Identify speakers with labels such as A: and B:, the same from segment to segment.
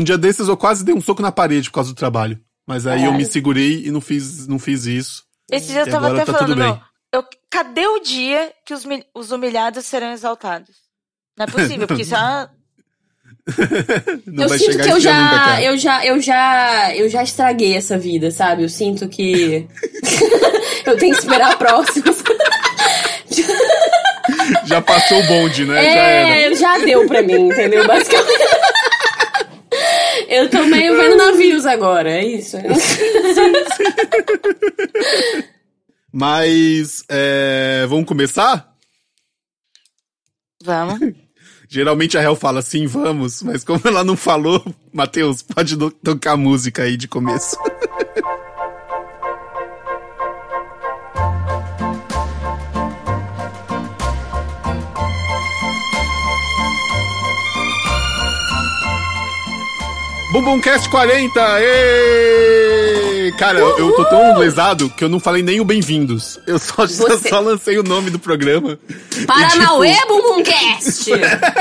A: um dia desses eu quase dei um soco na parede por causa do trabalho. Mas aí é. eu me segurei e não fiz, não fiz isso.
B: Esse dia eu tava até tá falando, meu, eu, cadê o dia que os, os humilhados serão exaltados? Não é possível, porque isso é
C: eu sinto que eu já, nunca, eu já, eu já, eu já estraguei essa vida, sabe? Eu sinto que eu tenho que esperar próximos.
A: já passou o bonde, né?
C: É, já, já deu pra mim, entendeu? Basicamente. Eu tô meio vendo navios agora, é isso.
A: Mas, é, vamos começar?
B: Vamos.
A: Geralmente a Hel fala sim, vamos, mas como ela não falou, Matheus, pode tocar música aí de começo. Bumbumcast 40! Êêêê! Cara, eu, eu tô tão lesado que eu não falei nem o bem-vindos. Eu só, só lancei o nome do programa.
C: Paranauê tipo... Bumbumcast!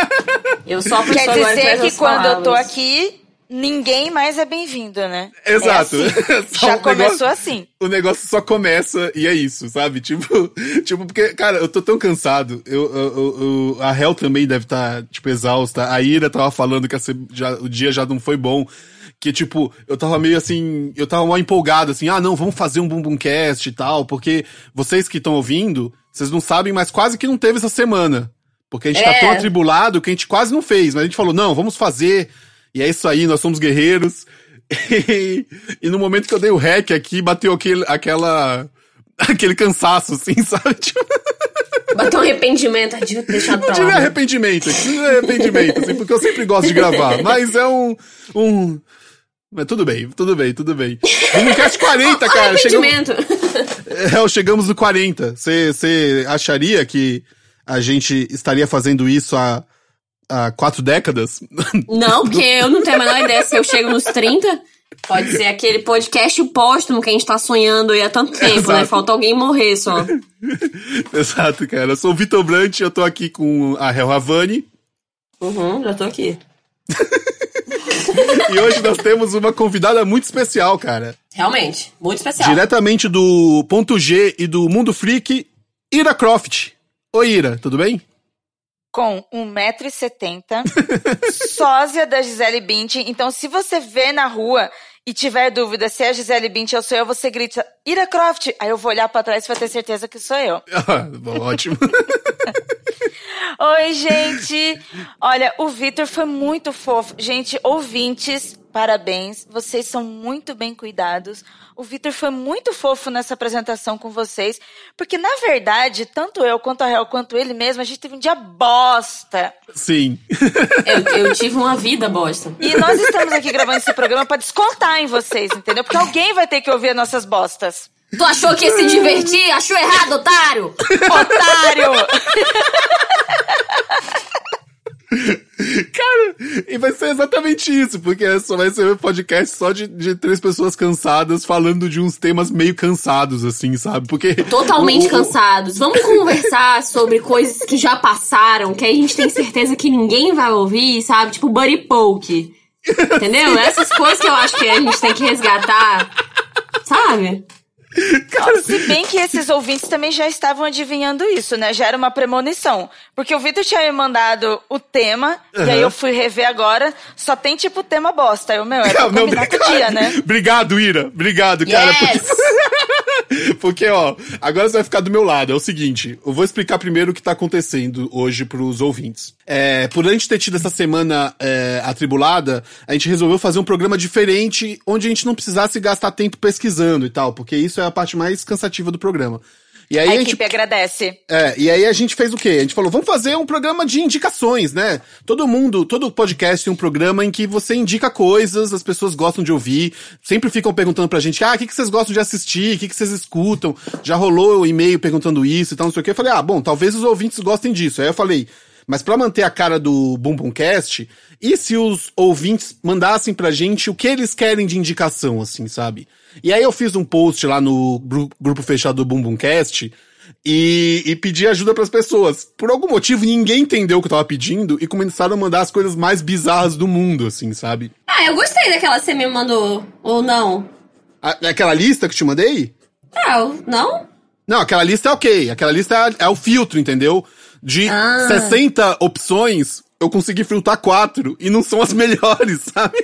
B: eu só Quer dizer que quando palavras. eu tô aqui, ninguém mais é bem-vindo, né?
A: Exato.
B: É assim. Já começou negócio, assim.
A: O negócio só começa e é isso, sabe? Tipo, tipo porque, cara, eu tô tão cansado. Eu, eu, eu a Hel também deve estar, tá, tipo, exausta. A Ira tava falando que já, o dia já não foi bom. Que, tipo, eu tava meio assim, eu tava mal empolgado, assim, ah, não, vamos fazer um Bumbumcast e tal, porque vocês que estão ouvindo, vocês não sabem, mas quase que não teve essa semana. Porque a gente é. tá tão atribulado que a gente quase não fez, mas a gente falou, não, vamos fazer e é isso aí, nós somos guerreiros. E, e no momento que eu dei o hack aqui, bateu aquele, aquela. aquele cansaço, assim, sabe? Tipo...
C: Bateu um arrependimento, eu devia ter deixado pra
A: lá. Tive arrependimento, tive arrependimento, assim, porque eu sempre gosto de gravar. Mas é um. um... Mas tudo bem, tudo bem, tudo bem. Vimocast 40, cara.
C: Arrependimento.
A: Chegamos, é, chegamos no 40. Você acharia que a gente estaria fazendo isso há há quatro décadas?
C: Não, porque eu não tenho a menor ideia se eu chego nos 30. Pode ser aquele podcast póstumo que a gente tá sonhando aí há tanto tempo, né? Exato. né? Falta alguém morrer só.
A: Exato, cara. Eu sou o Vitor Brant, eu tô aqui com a Hel Havani.
C: Uhum, já tô aqui.
A: e hoje nós temos uma convidada muito especial, cara.
C: Realmente, muito especial.
A: Diretamente do Ponto G e do Mundo Freak, Ira Croft. Oi, Ira, tudo bem?
B: Com 1,70m, sósia da Gisele Bündchen. Então, se você vê na rua e tiver dúvida se é a Gisele Bündchen ou sou eu, você grita, Ira Croft! Aí eu vou olhar para trás e vai ter certeza que sou eu.
A: Ah, bom, ótimo.
B: Oi, gente! Olha, o Vitor foi muito fofo. Gente, ouvintes, parabéns. Vocês são muito bem cuidados. O Vitor foi muito fofo nessa apresentação com vocês, porque na verdade, tanto eu quanto a Real quanto ele mesmo, a gente teve um dia bosta.
A: Sim.
C: eu, eu tive uma vida bosta.
B: E nós estamos aqui gravando esse programa para descontar em vocês, entendeu? Porque alguém vai ter que ouvir as nossas bostas.
C: Tu achou que ia se divertir? Achou errado, otário!
B: Otário!
A: Cara, e vai ser exatamente isso, porque só vai ser um podcast só de, de três pessoas cansadas falando de uns temas meio cansados, assim, sabe? Porque.
C: Totalmente o, cansados. Vamos conversar sobre coisas que já passaram, que a gente tem certeza que ninguém vai ouvir, sabe? Tipo Buddy Poke. Entendeu? Essas coisas que eu acho que a gente tem que resgatar, sabe?
B: Cara... Se bem que esses ouvintes também já estavam adivinhando isso, né? Já era uma premonição. Porque o Vitor tinha me mandado o tema, uhum. e aí eu fui rever agora, só tem tipo tema bosta. Eu, meu, é pra não, combinar com o dia, né?
A: Obrigado, Ira. Obrigado, cara.
C: Yes.
A: Porque... porque, ó, agora você vai ficar do meu lado. É o seguinte, eu vou explicar primeiro o que tá acontecendo hoje pros ouvintes. É, por a gente ter tido essa semana é, atribulada, a gente resolveu fazer um programa diferente, onde a gente não precisasse gastar tempo pesquisando e tal, porque isso é a parte mais cansativa do programa.
B: E aí a, a equipe gente, agradece.
A: É, e aí a gente fez o quê? A gente falou, vamos fazer um programa de indicações, né? Todo mundo, todo podcast tem um programa em que você indica coisas, as pessoas gostam de ouvir, sempre ficam perguntando pra gente, ah, o que, que vocês gostam de assistir, o que, que vocês escutam? Já rolou o e-mail perguntando isso e tal, não sei o quê. Eu falei, ah, bom, talvez os ouvintes gostem disso. Aí eu falei, mas para manter a cara do Bumbumcast, e se os ouvintes mandassem pra gente o que eles querem de indicação, assim, sabe? E aí eu fiz um post lá no grupo fechado do Bumbumcast, e, e pedir ajuda pras pessoas. Por algum motivo, ninguém entendeu o que eu tava pedindo e começaram a mandar as coisas mais bizarras do mundo, assim, sabe?
C: Ah, eu gostei daquela que você me mandou. Ou não?
A: A- aquela lista que eu te mandei?
C: Ah, não?
A: Não, aquela lista é ok. Aquela lista é, é o filtro, entendeu? De
C: Ah.
A: 60 opções, eu consegui filtrar quatro e não são as melhores, sabe?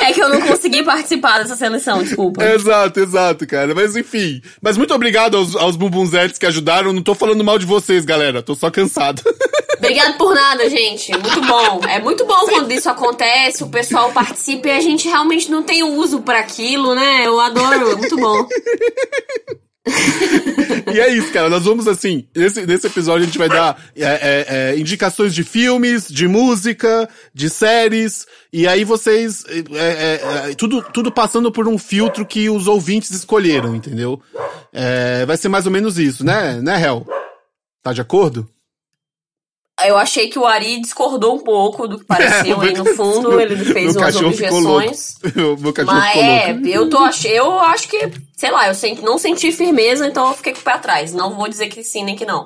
C: É que eu não consegui participar dessa seleção, desculpa.
A: exato, exato, cara. Mas enfim. Mas muito obrigado aos, aos bumbunzetes que ajudaram. Não tô falando mal de vocês, galera. Tô só cansado.
C: Obrigado por nada, gente. Muito bom. É muito bom quando isso acontece, o pessoal participa e a gente realmente não tem uso pra aquilo, né? Eu adoro, é muito bom.
A: E é isso, cara. Nós vamos, assim, nesse, nesse episódio a gente vai dar é, é, é, indicações de filmes, de música, de séries. E aí vocês. é, é, é, tudo, tudo passando por um filtro que os ouvintes escolheram, entendeu? Vai ser mais ou menos isso, né, né, Hel? Tá de acordo?
C: Eu achei que o Ari discordou um pouco do que pareceu
A: É,
C: aí no fundo, ele fez
A: Meu
C: umas
A: cachorro ficou louco.
C: objeções. Mas
A: ficou
C: é, eu tô ach... eu acho que, sei lá, eu senti- não senti firmeza, então eu fiquei com o pé atrás. Não vou dizer que sim nem que não.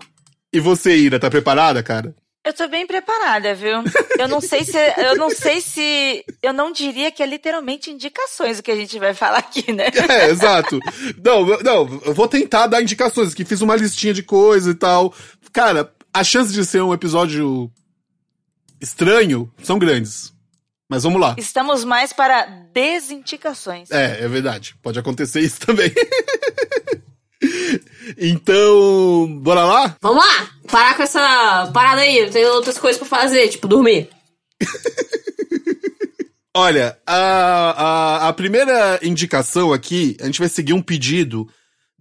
A: E você, Ira, tá preparada, cara?
B: Eu tô bem preparada, viu? Eu não sei se. Eu não sei se. Eu não diria que é literalmente indicações o que a gente vai falar aqui, né?
A: É, exato. Não, eu- não, eu vou tentar dar indicações, que fiz uma listinha de coisa e tal. Cara, a chance de ser um episódio estranho são grandes. Mas vamos lá.
B: Estamos mais para desindicações.
A: É, é verdade. Pode acontecer isso também. então, bora lá?
C: Vamos lá! Parar com essa parada aí, eu tenho outras coisas pra fazer, tipo dormir.
A: Olha, a, a, a primeira indicação aqui, a gente vai seguir um pedido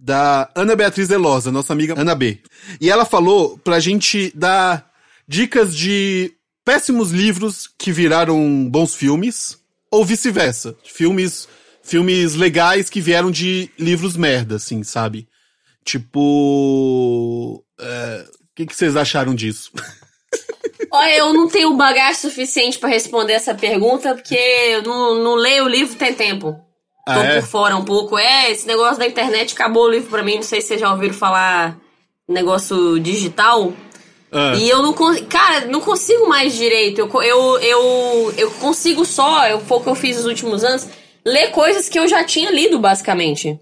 A: da Ana Beatriz Elosa, nossa amiga Ana B. E ela falou pra gente dar dicas de péssimos livros que viraram bons filmes, ou vice-versa. Filmes, filmes legais que vieram de livros merda, assim, sabe? Tipo. é, O que, que vocês acharam disso?
C: Olha, eu não tenho bagagem suficiente pra responder essa pergunta, porque eu não, não leio o livro tem tempo. Tô
A: Ah, é?
C: por fora um pouco. É, esse negócio da internet acabou o livro pra mim. Não sei se vocês já ouviram falar negócio digital.
A: Ah,
C: E eu não consigo. Cara, não consigo mais direito. Eu, eu, eu, eu consigo só, eu, foi o que eu fiz nos últimos anos, ler coisas que eu já tinha lido, basicamente.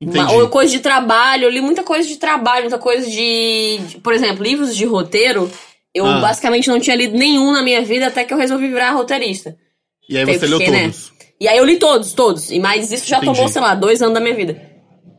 A: entendi.
C: Ou coisa de trabalho, eu li muita coisa de trabalho, muita coisa de. de- Por exemplo, livros de roteiro. Eu
A: Ah.
C: basicamente não tinha lido nenhum na minha vida até que eu resolvi virar roteirista.
A: E aí
C: tem
A: você leu
C: porque, né? E aí eu li todos, todos. E mais isso já
A: Entendi.
C: tomou, sei lá, dois anos da minha vida.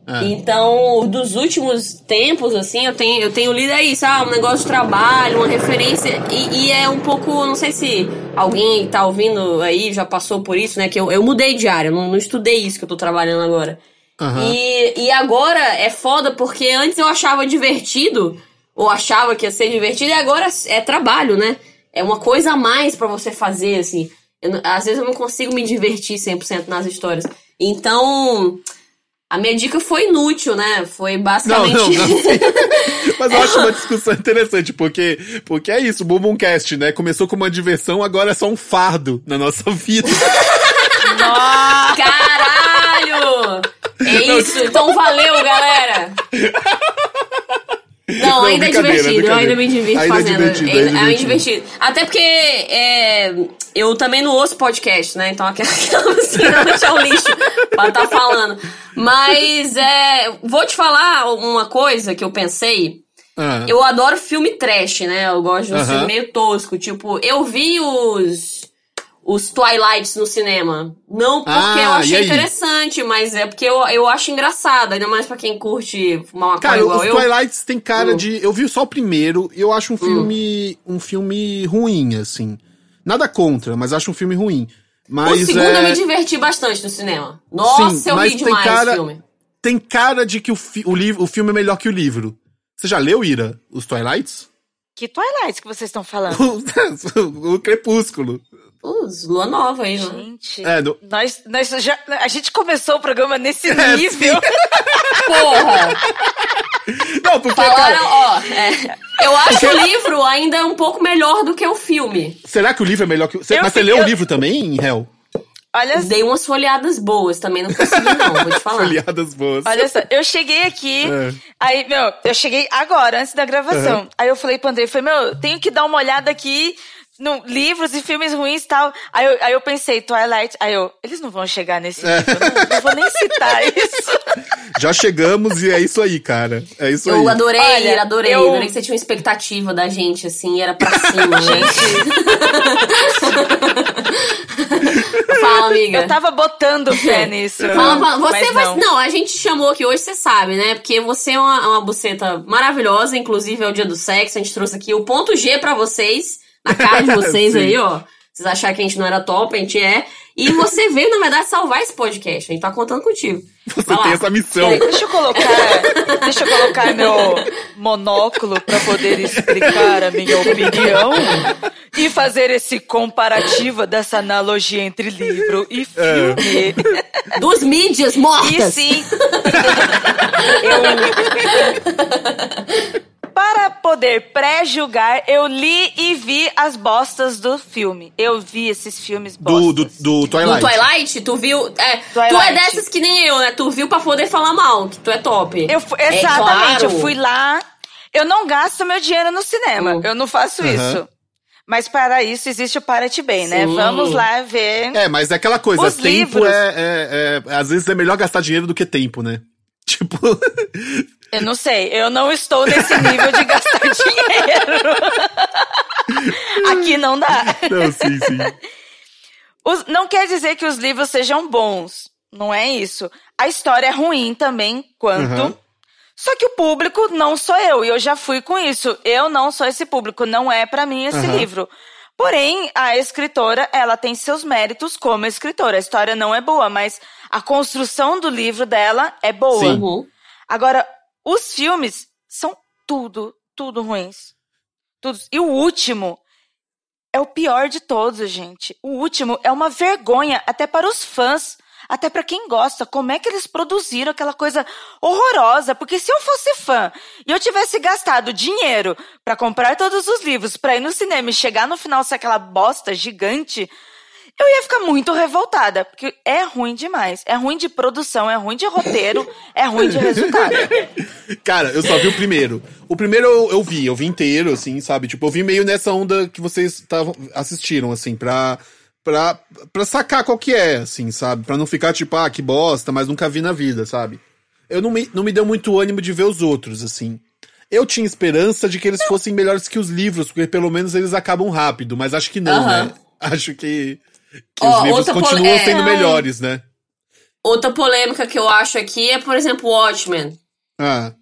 A: Ah.
C: Então, dos últimos tempos, assim, eu tenho, eu tenho lido aí, sabe, um negócio de trabalho, uma referência. E, e é um pouco, não sei se alguém tá ouvindo aí já passou por isso, né? Que eu, eu mudei de área, não, não estudei isso que eu tô trabalhando agora.
A: Aham.
C: E, e agora é foda porque antes eu achava divertido, ou achava que ia ser divertido, e agora é trabalho, né? É uma coisa a mais pra você fazer, assim. Eu não- às vezes eu não consigo me divertir 100% nas histórias. Então, a minha dica foi inútil, né? Foi
A: Não,
C: basicamente.
A: não, não. Mas eu acho uma discussão interessante, porque, porque é isso, o Bumbumcast, né? Começou com uma diversão, agora é só um fardo na nossa vida.
C: Caralho! É isso, então valeu, galera! Não,
A: Não,
C: ainda é divertido, eu ainda me divirto
A: Ainda é
C: fazendo.
A: divertido,
C: ainda,
A: ainda é
C: é
A: divertido.
C: Até porque é, eu também não ouço podcast, né? Então aquela assim, não deixar o lixo pra estar falando. Mas é, vou te falar uma coisa que eu pensei.
A: Ah,
C: Eu adoro filme trash, né? Eu gosto de um
A: Aham.
C: filme meio tosco. Tipo, eu vi os. Os Twilights no cinema. Não porque
A: Ah,
C: eu achei interessante, mas é porque eu, eu acho engraçado. Ainda mais pra quem curte fumar uma
A: Cara,
C: igual
A: os
C: eu.
A: Twilights tem cara
C: Hum.
A: de. Eu vi só o primeiro e eu acho um filme. um filme ruim, assim. Nada contra, mas acho um filme ruim. Mas
C: o segundo
A: é,
C: eu me diverti bastante no cinema. Nossa,
A: Sim,
C: eu
A: mas
C: ri
A: tem
C: demais
A: cara-
C: filme.
A: tem cara de que o, fi- o, livro, o filme é melhor que o livro. Você já leu, Ira, os Twilights?
B: Que Twilight que vocês estão falando?
A: o, o Crepúsculo.
C: Putz, lua nova aí, né?
B: Gente,
A: É, do-
B: nós, nós já, a gente começou o programa nesse
A: É,
B: nível.
C: Porra!
A: Não, porque,
C: Falaram,
A: cara,
C: ó, é, eu acho o livro ainda um pouco melhor do que o filme.
A: será que o livro é melhor que o. Mas você leu
B: eu-
A: o livro também, Hel?
B: Olha
C: Dei umas folheadas boas, também não consegui não, vou te falar.
A: Folhadas boas.
B: Olha só, eu cheguei aqui,
A: É.
B: aí, meu, eu cheguei agora, antes da gravação. Aí eu falei pro André, falei, meu, tenho que dar uma olhada aqui no livros e filmes ruins e tal. Aí eu, aí eu pensei, Twilight, aí eu, eles não vão chegar nesse
A: É.
B: eu não, não vou nem citar isso.
A: Já chegamos e é isso aí, cara. É isso
C: Eu
A: aí.
C: adorei,
B: Olha,
C: adorei.
B: eu-
C: Adorei que você tinha uma expectativa da gente, assim, era pra cima, né? Fala, amiga.
B: Eu tava botando fé nisso.
C: Fala, fala. Você
B: mas
C: vai.
B: não.
C: Não. a gente te chamou aqui hoje, você sabe, né? Porque você é uma, uma buceta maravilhosa, inclusive é o dia do sexo. A gente trouxe aqui o ponto G pra vocês, na cara de vocês aí, ó. Vocês acharam que a gente não era top, a gente é. E você veio, na verdade, salvar esse podcast. A gente tá contando contigo.
A: Você
C: Vai lá.
A: tem essa missão.
B: Deixa eu colocar, deixa eu colocar meu monóculo pra poder explicar a minha opinião e fazer esse comparativo dessa analogia entre livro e filme.
C: Dos mídias
B: E
C: mortas!
B: sim, eu para poder pré-julgar, eu li e vi as bostas do filme. Eu vi esses filmes
A: Do,
B: bostas.
A: do, do
C: Do
A: Twilight.
C: Twilight, tu viu. É, Tu é
B: Twilight.
C: dessas que nem eu, né? Tu viu pra poder falar mal, que tu é top.
B: Eu
C: É
B: exatamente,
C: claro.
B: eu fui lá. Eu não gasto meu dinheiro no cinema.
C: Hum.
B: Eu não faço
A: Aham.
B: isso. Mas para isso existe o Parate Bem, né?
C: Sim.
B: Vamos lá ver.
A: É, mas é aquela coisa,
B: Os
A: tempo
B: livros.
A: é, é, é- Às vezes é melhor gastar dinheiro do que tempo, né? Tipo.
B: Eu não sei, eu não estou nesse nível de gastar dinheiro. Aqui não dá.
A: não, sim, sim.
B: Os- não quer dizer que os livros sejam bons. Não é isso. A história é ruim também, quanto.
A: Uhum.
B: Só que o público não sou eu, e eu já fui com isso. Eu não sou esse público, não é pra mim esse
A: Uhum.
B: livro. Porém, a escritora, ela tem seus méritos como escritora. A história não é boa, mas a construção do livro dela é boa.
A: Sim.
C: Uhum.
B: Agora, os filmes são tudo, tudo ruins. Tudo. E o último é o pior de todos, gente. O último é uma vergonha até para os fãs, até para quem gosta. Como é que eles produziram aquela coisa horrorosa? Porque se eu fosse fã e eu tivesse gastado dinheiro para comprar todos os livros, para ir no cinema e chegar no final ser aquela bosta gigante, eu ia ficar muito revoltada, porque é ruim demais. É ruim de produção, é ruim de roteiro, é ruim de resultado.
A: Cara, eu só vi o primeiro. O primeiro eu, eu vi, eu vi inteiro, assim, sabe? Tipo, eu vi meio nessa onda que vocês tavam, assistiram, assim, pra, pra, pra sacar qual que é, assim, sabe? Pra não ficar tipo, ah, que bosta, mas nunca vi na vida, sabe? Eu não me, não me deu muito ânimo de ver os outros, assim. Eu tinha esperança de que eles fossem melhores que os livros, porque pelo menos eles acabam rápido, mas acho que não, né? Acho que, que
C: Ó,
A: os livros continuam
C: é,
A: sendo
B: ai.
A: melhores, né?
C: Outra polêmica que eu acho aqui é, por exemplo, Watchmen.
A: Ah,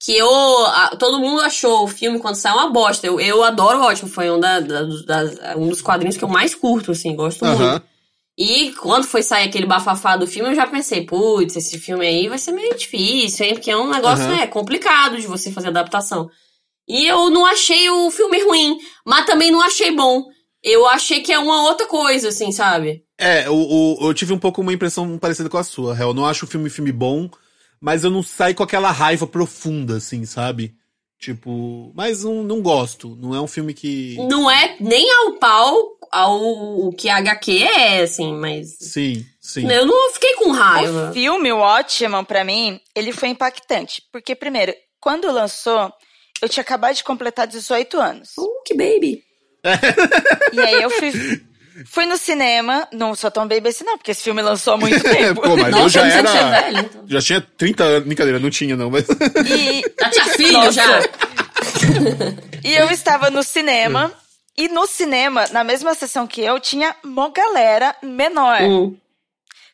C: Que eu. a- todo mundo achou o filme quando saiu uma bosta. Eu, eu adoro Watchmen, foi um, da, da- das- um dos quadrinhos que eu mais curto, assim, gosto muito.
A: aham.
C: E quando foi sair aquele bafafá do filme, eu já pensei, putz, esse filme aí vai ser meio difícil, hein? Porque é um negócio,
A: Aham.
C: né, complicado de você fazer adaptação. E eu não achei o filme ruim, mas também não achei bom. Eu achei que é uma outra coisa, assim, sabe?
A: É, o, o- eu tive um pouco uma impressão parecida com a sua. Eu não acho o filme filme bom, mas eu não saio com aquela raiva profunda, assim, sabe? Tipo, mas não, não gosto. Não é um filme que.
C: Não é nem ao pau ao o que a HQ é, assim, mas.
A: Sim, sim.
C: Eu não fiquei com raiva.
B: O filme, o Watchmen, pra mim, ele foi impactante. Porque, primeiro, quando lançou, eu tinha acabado de completar 18 anos.
C: Uh, que baby.
B: E aí eu fui, fui no cinema, não sou tão baby assim não, porque esse filme lançou há muito tempo.
A: Pô, mas eu
C: Nossa,
A: já
C: eu sei
A: era.
C: é velho, então.
A: Já tinha 30 anos. Brincadeira, não tinha, não, mas.
B: E,
C: Já tinha filho,
B: Nossa.
C: já.
B: e eu estava no cinema, e no cinema, na mesma sessão que eu, tinha uma galera menor.
C: Hum.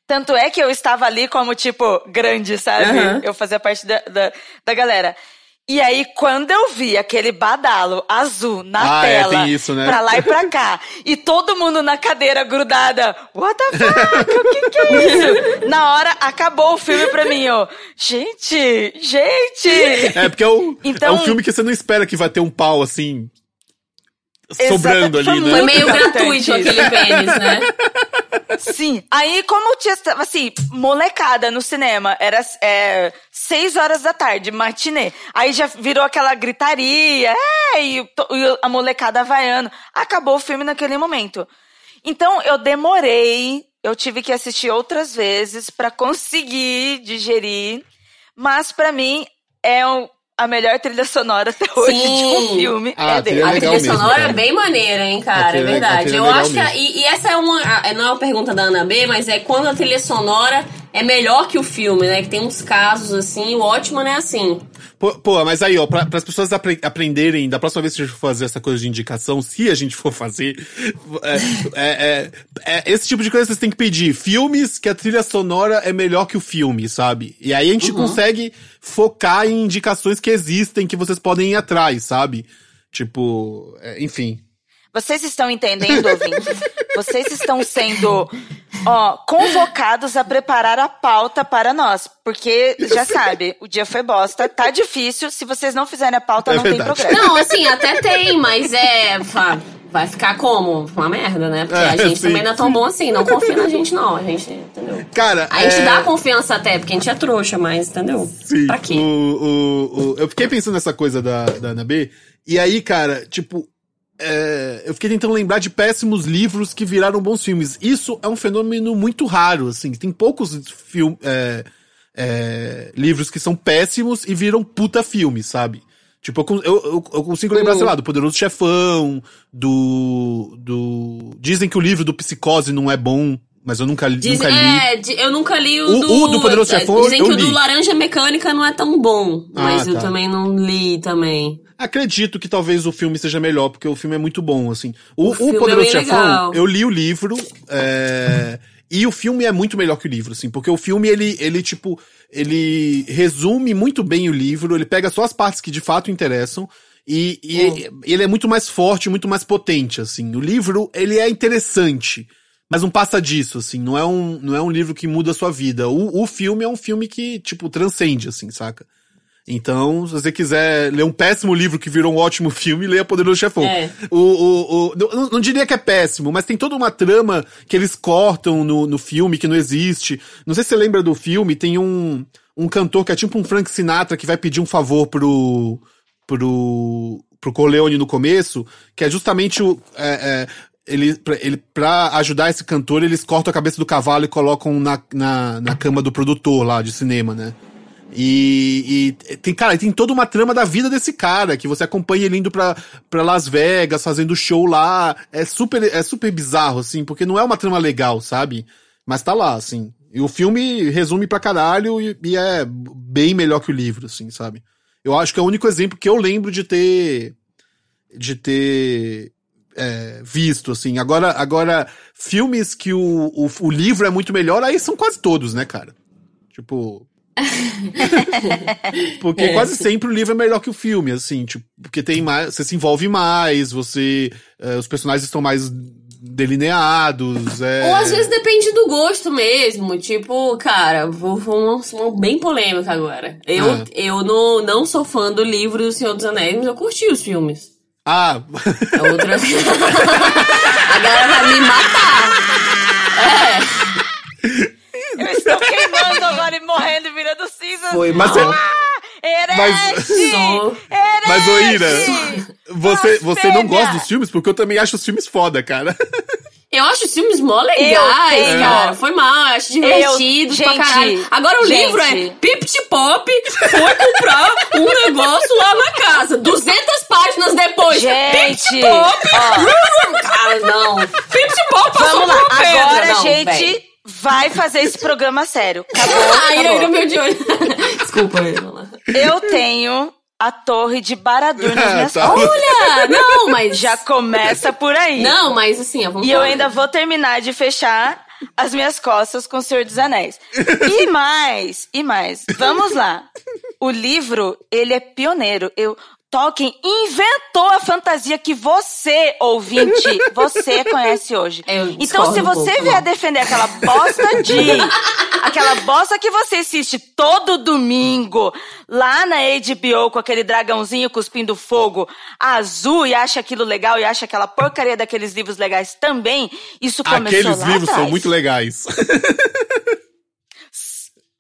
B: Tanto é que eu estava ali como, tipo, grande, sabe?
C: Aham.
B: Eu fazia parte da, da, da galera. E aí, quando eu vi aquele badalo azul na
A: Ah, é,
B: tela,
A: tem isso, né?
B: pra lá e pra cá, e todo mundo na cadeira grudada, what the fuck, o que que é isso? na hora, acabou o filme pra mim, ó. Gente, gente!
A: É, porque é, o,
B: Então-
A: é um filme que você não espera que vai ter um pau assim. Sobrando
B: Exato,
A: ali, né?
C: Foi meio gratuito aquele pênis, né?
B: Sim. Aí, como eu tinha, assim, molecada no cinema, era é, seis horas da tarde, matinê. Aí já virou aquela gritaria, é, e, e a molecada vaiando. Acabou o filme naquele momento. Então, eu demorei eu tive que assistir outras vezes para conseguir digerir. Mas para mim é um, a melhor trilha sonora até hoje Sim. de um filme
A: ah,
B: é dele.
C: A trilha mesmo, sonora cara. é bem maneira, hein, cara, é verdade. Eu acho que. e, e, essa é uma. Não é uma pergunta da Ana B, mas é quando a trilha sonora é melhor que o filme, né? Que tem uns casos assim, o ótimo é assim.
A: Pô, pô, mas aí, ó, pra, as pessoas apre aprenderem, da próxima vez que a gente for fazer essa coisa de indicação, se a gente for fazer, é, é, é, é, esse tipo de coisa vocês têm que pedir. Filmes que a trilha sonora é melhor que o filme, sabe? E aí a gente uhum. consegue focar em indicações que existem, que vocês podem ir atrás, sabe? Tipo, é, enfim.
B: Vocês estão entendendo, ouvintes? Vocês estão sendo ó, convocados a preparar a pauta para nós. Porque, já sabe, o dia foi bosta, tá difícil. Se vocês não fizerem a pauta, é não verdade. tem programa.
C: Não, assim, até tem, mas é. Vai ficar como? Uma merda, né? Porque é, a gente sim. também não é tão bom assim. Não confia na gente, não. A gente, entendeu?
A: Cara.
C: A gente é... dá confiança até, porque a gente é trouxa, mas, entendeu?
A: Sim.
C: Pra quê?
A: O, o, o... Eu fiquei pensando nessa coisa da, da Ana B. E aí, cara, tipo, é, eu fiquei tentando lembrar de péssimos livros que viraram bons filmes. Isso é um fenômeno muito raro, assim. Tem poucos film, é, é, livros que são péssimos e viram puta filme, sabe? Tipo, eu, eu, eu consigo lembrar, sei lá, do Poderoso Chefão, do, do... Dizem que o livro do Psicose não é bom, mas eu nunca, nunca li.
C: É, eu nunca li o,
A: o
C: do...
A: O do Poderoso Chefão
C: Dizem
A: eu
C: que
A: li.
C: o do Laranja Mecânica não é tão bom, mas ah, tá. eu também não li também.
A: Acredito que talvez o filme seja melhor, porque o filme é muito bom, assim. O, o, o Poderoso é Chefão, legal. eu li o livro, é, e o filme é muito melhor que o livro, assim, porque o filme, ele, ele, tipo, ele resume muito bem o livro, ele pega só as partes que de fato interessam, e, e hum. ele é muito mais forte, muito mais potente, assim. O livro, ele é interessante, mas não passa disso, assim. Não é um, não é um livro que muda a sua vida. O, o filme é um filme que, tipo, transcende, assim, saca? Então, se você quiser ler um péssimo livro que virou um ótimo filme, leia Poderoso Chefão. É. O, o, o, não, não, diria que é péssimo, mas tem toda uma trama que eles cortam no, no filme que não existe. Não sei se você lembra do filme, tem um, um cantor que é tipo um Frank Sinatra que vai pedir um favor pro, pro, pro Corleone no começo, que é justamente o. É, é, ele, pra, ele, pra ajudar esse cantor, eles cortam a cabeça do cavalo e colocam na, na, na cama do produtor lá de cinema, né? E, e, tem, cara, tem toda uma trama da vida desse cara, que você acompanha ele indo pra, pra Las Vegas, fazendo show lá. É super, é super bizarro, assim, porque não é uma trama legal, sabe? Mas tá lá, assim. E o filme resume pra caralho e, e é bem melhor que o livro, assim, sabe? Eu acho que é o único exemplo que eu lembro de ter. de ter. É, visto, assim. Agora, agora filmes que o, o, o livro é muito melhor, aí são quase todos, né, cara? Tipo, porque é. quase sempre o livro é melhor que o filme, assim, tipo, porque tem mais, você se envolve mais, você, uh, os personagens estão mais delineados. É...
C: Ou às vezes depende do gosto mesmo. Tipo, cara, vou, vou uma, uma bem polêmica agora. Eu, ah. eu não, não sou fã do livro do Senhor dos Anéis, mas eu curti os filmes.
A: Ah!
C: A outra. a galera vai me matar.
B: É. Eu estou queimando agora e morrendo e virando cinza.
A: Foi, mas...
B: Ah, herege! Mas, herege!
A: mas Oira, você, você não gosta dos filmes? Porque eu também acho os filmes foda, cara.
C: Eu acho os filmes mó legais, cara. Foi mal, eu acho divertido eu, pra caralho. Agora o gente. livro é Pipt Pop foi comprar um negócio lá na casa. 200 páginas depois.
B: Gente,
C: Pipt Pop. Ó. Cara, não. Pipt Pop
B: Vamos lá, agora, não, gente... Véio vai fazer esse programa sério. Acabou.
C: Ai, acabou. eu meu de olho. Desculpa,
B: Eu tenho a torre de Baradur nas minhas
C: tá. Olha! Não, mas.
B: Já começa por aí.
C: Não, mas assim,
B: E eu ainda vou terminar de fechar as minhas costas com o Senhor dos Anéis. E mais, e mais. Vamos lá. O livro, ele é pioneiro. Eu, Tolkien inventou a fantasia que você, ouvinte, você conhece hoje.
C: Eu
B: então, se você um vier defender aquela bosta de. aquela bosta que você assiste todo domingo lá na HBO com aquele dragãozinho cuspindo fogo azul e acha aquilo legal e acha aquela porcaria daqueles livros legais também, isso começou
A: Aqueles
B: lá
A: livros
B: atrás.
A: são muito legais.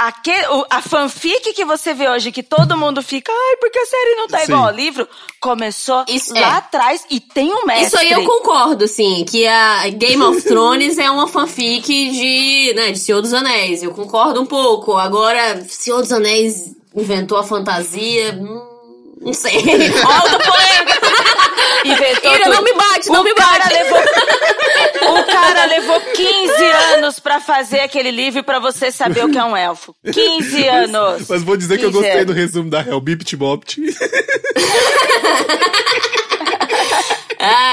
B: aquele, o- a fanfic que você vê hoje, que todo mundo fica, ai, porque a série não tá
A: Sim.
B: igual ao livro, começou
C: Isso
B: lá
C: é.
B: atrás e tem um mestre.
C: Isso aí eu concordo, sim, que a Game of Thrones é uma fanfic de, né, de Senhor dos Anéis. Eu concordo um pouco. Agora, Senhor dos Anéis inventou a fantasia. hum, não sei. Alta polêmica.
B: Inventou
C: Ira,
B: tudo.
C: não me bate, não
B: o
C: me
B: cara
C: bate.
B: Levou, o cara levou 15 anos pra fazer aquele livro e pra você saber o que é um elfo. 15 anos.
A: Mas vou dizer que eu
B: 15
A: gostei
B: anos.
A: do resumo da Hell Bipt Bopt.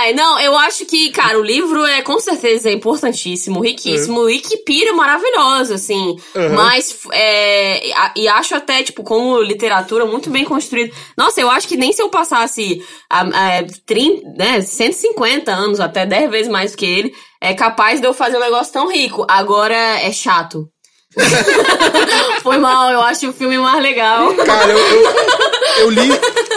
C: Ai, não, eu acho que, cara, o livro é com certeza é importantíssimo, riquíssimo e que pira maravilhoso, assim.
A: Uhum.
C: Mas, é, e acho até, tipo, como literatura muito bem construído. Nossa, eu acho que nem se eu passasse a, a 30, né, 150 anos, até 10 vezes mais que ele, é capaz de eu fazer um negócio tão rico. Agora é chato. Foi mal, eu acho o filme mais legal.
A: Cara, eu, eu, eu li.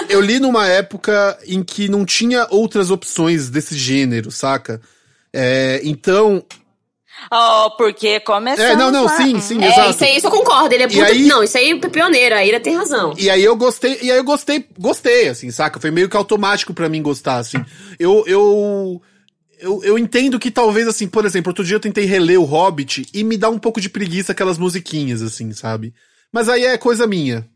A: Eu li numa época em que não tinha outras opções desse gênero, saca? É, então.
B: Oh, porque começamos
A: É, não, não,
B: lá.
A: sim, sim,
C: É,
A: exato.
C: isso aí isso eu concordo, ele é puta...
A: aí-
C: Não, isso aí é pioneiro, a Ira tem razão.
A: E aí eu gostei, e aí eu gostei, gostei, assim, saca? Foi meio que automático pra mim gostar, assim. Eu, eu, eu, eu entendo que talvez, assim, por exemplo, outro dia eu tentei reler o Hobbit e me dá um pouco de preguiça aquelas musiquinhas, assim, sabe? Mas aí é coisa minha.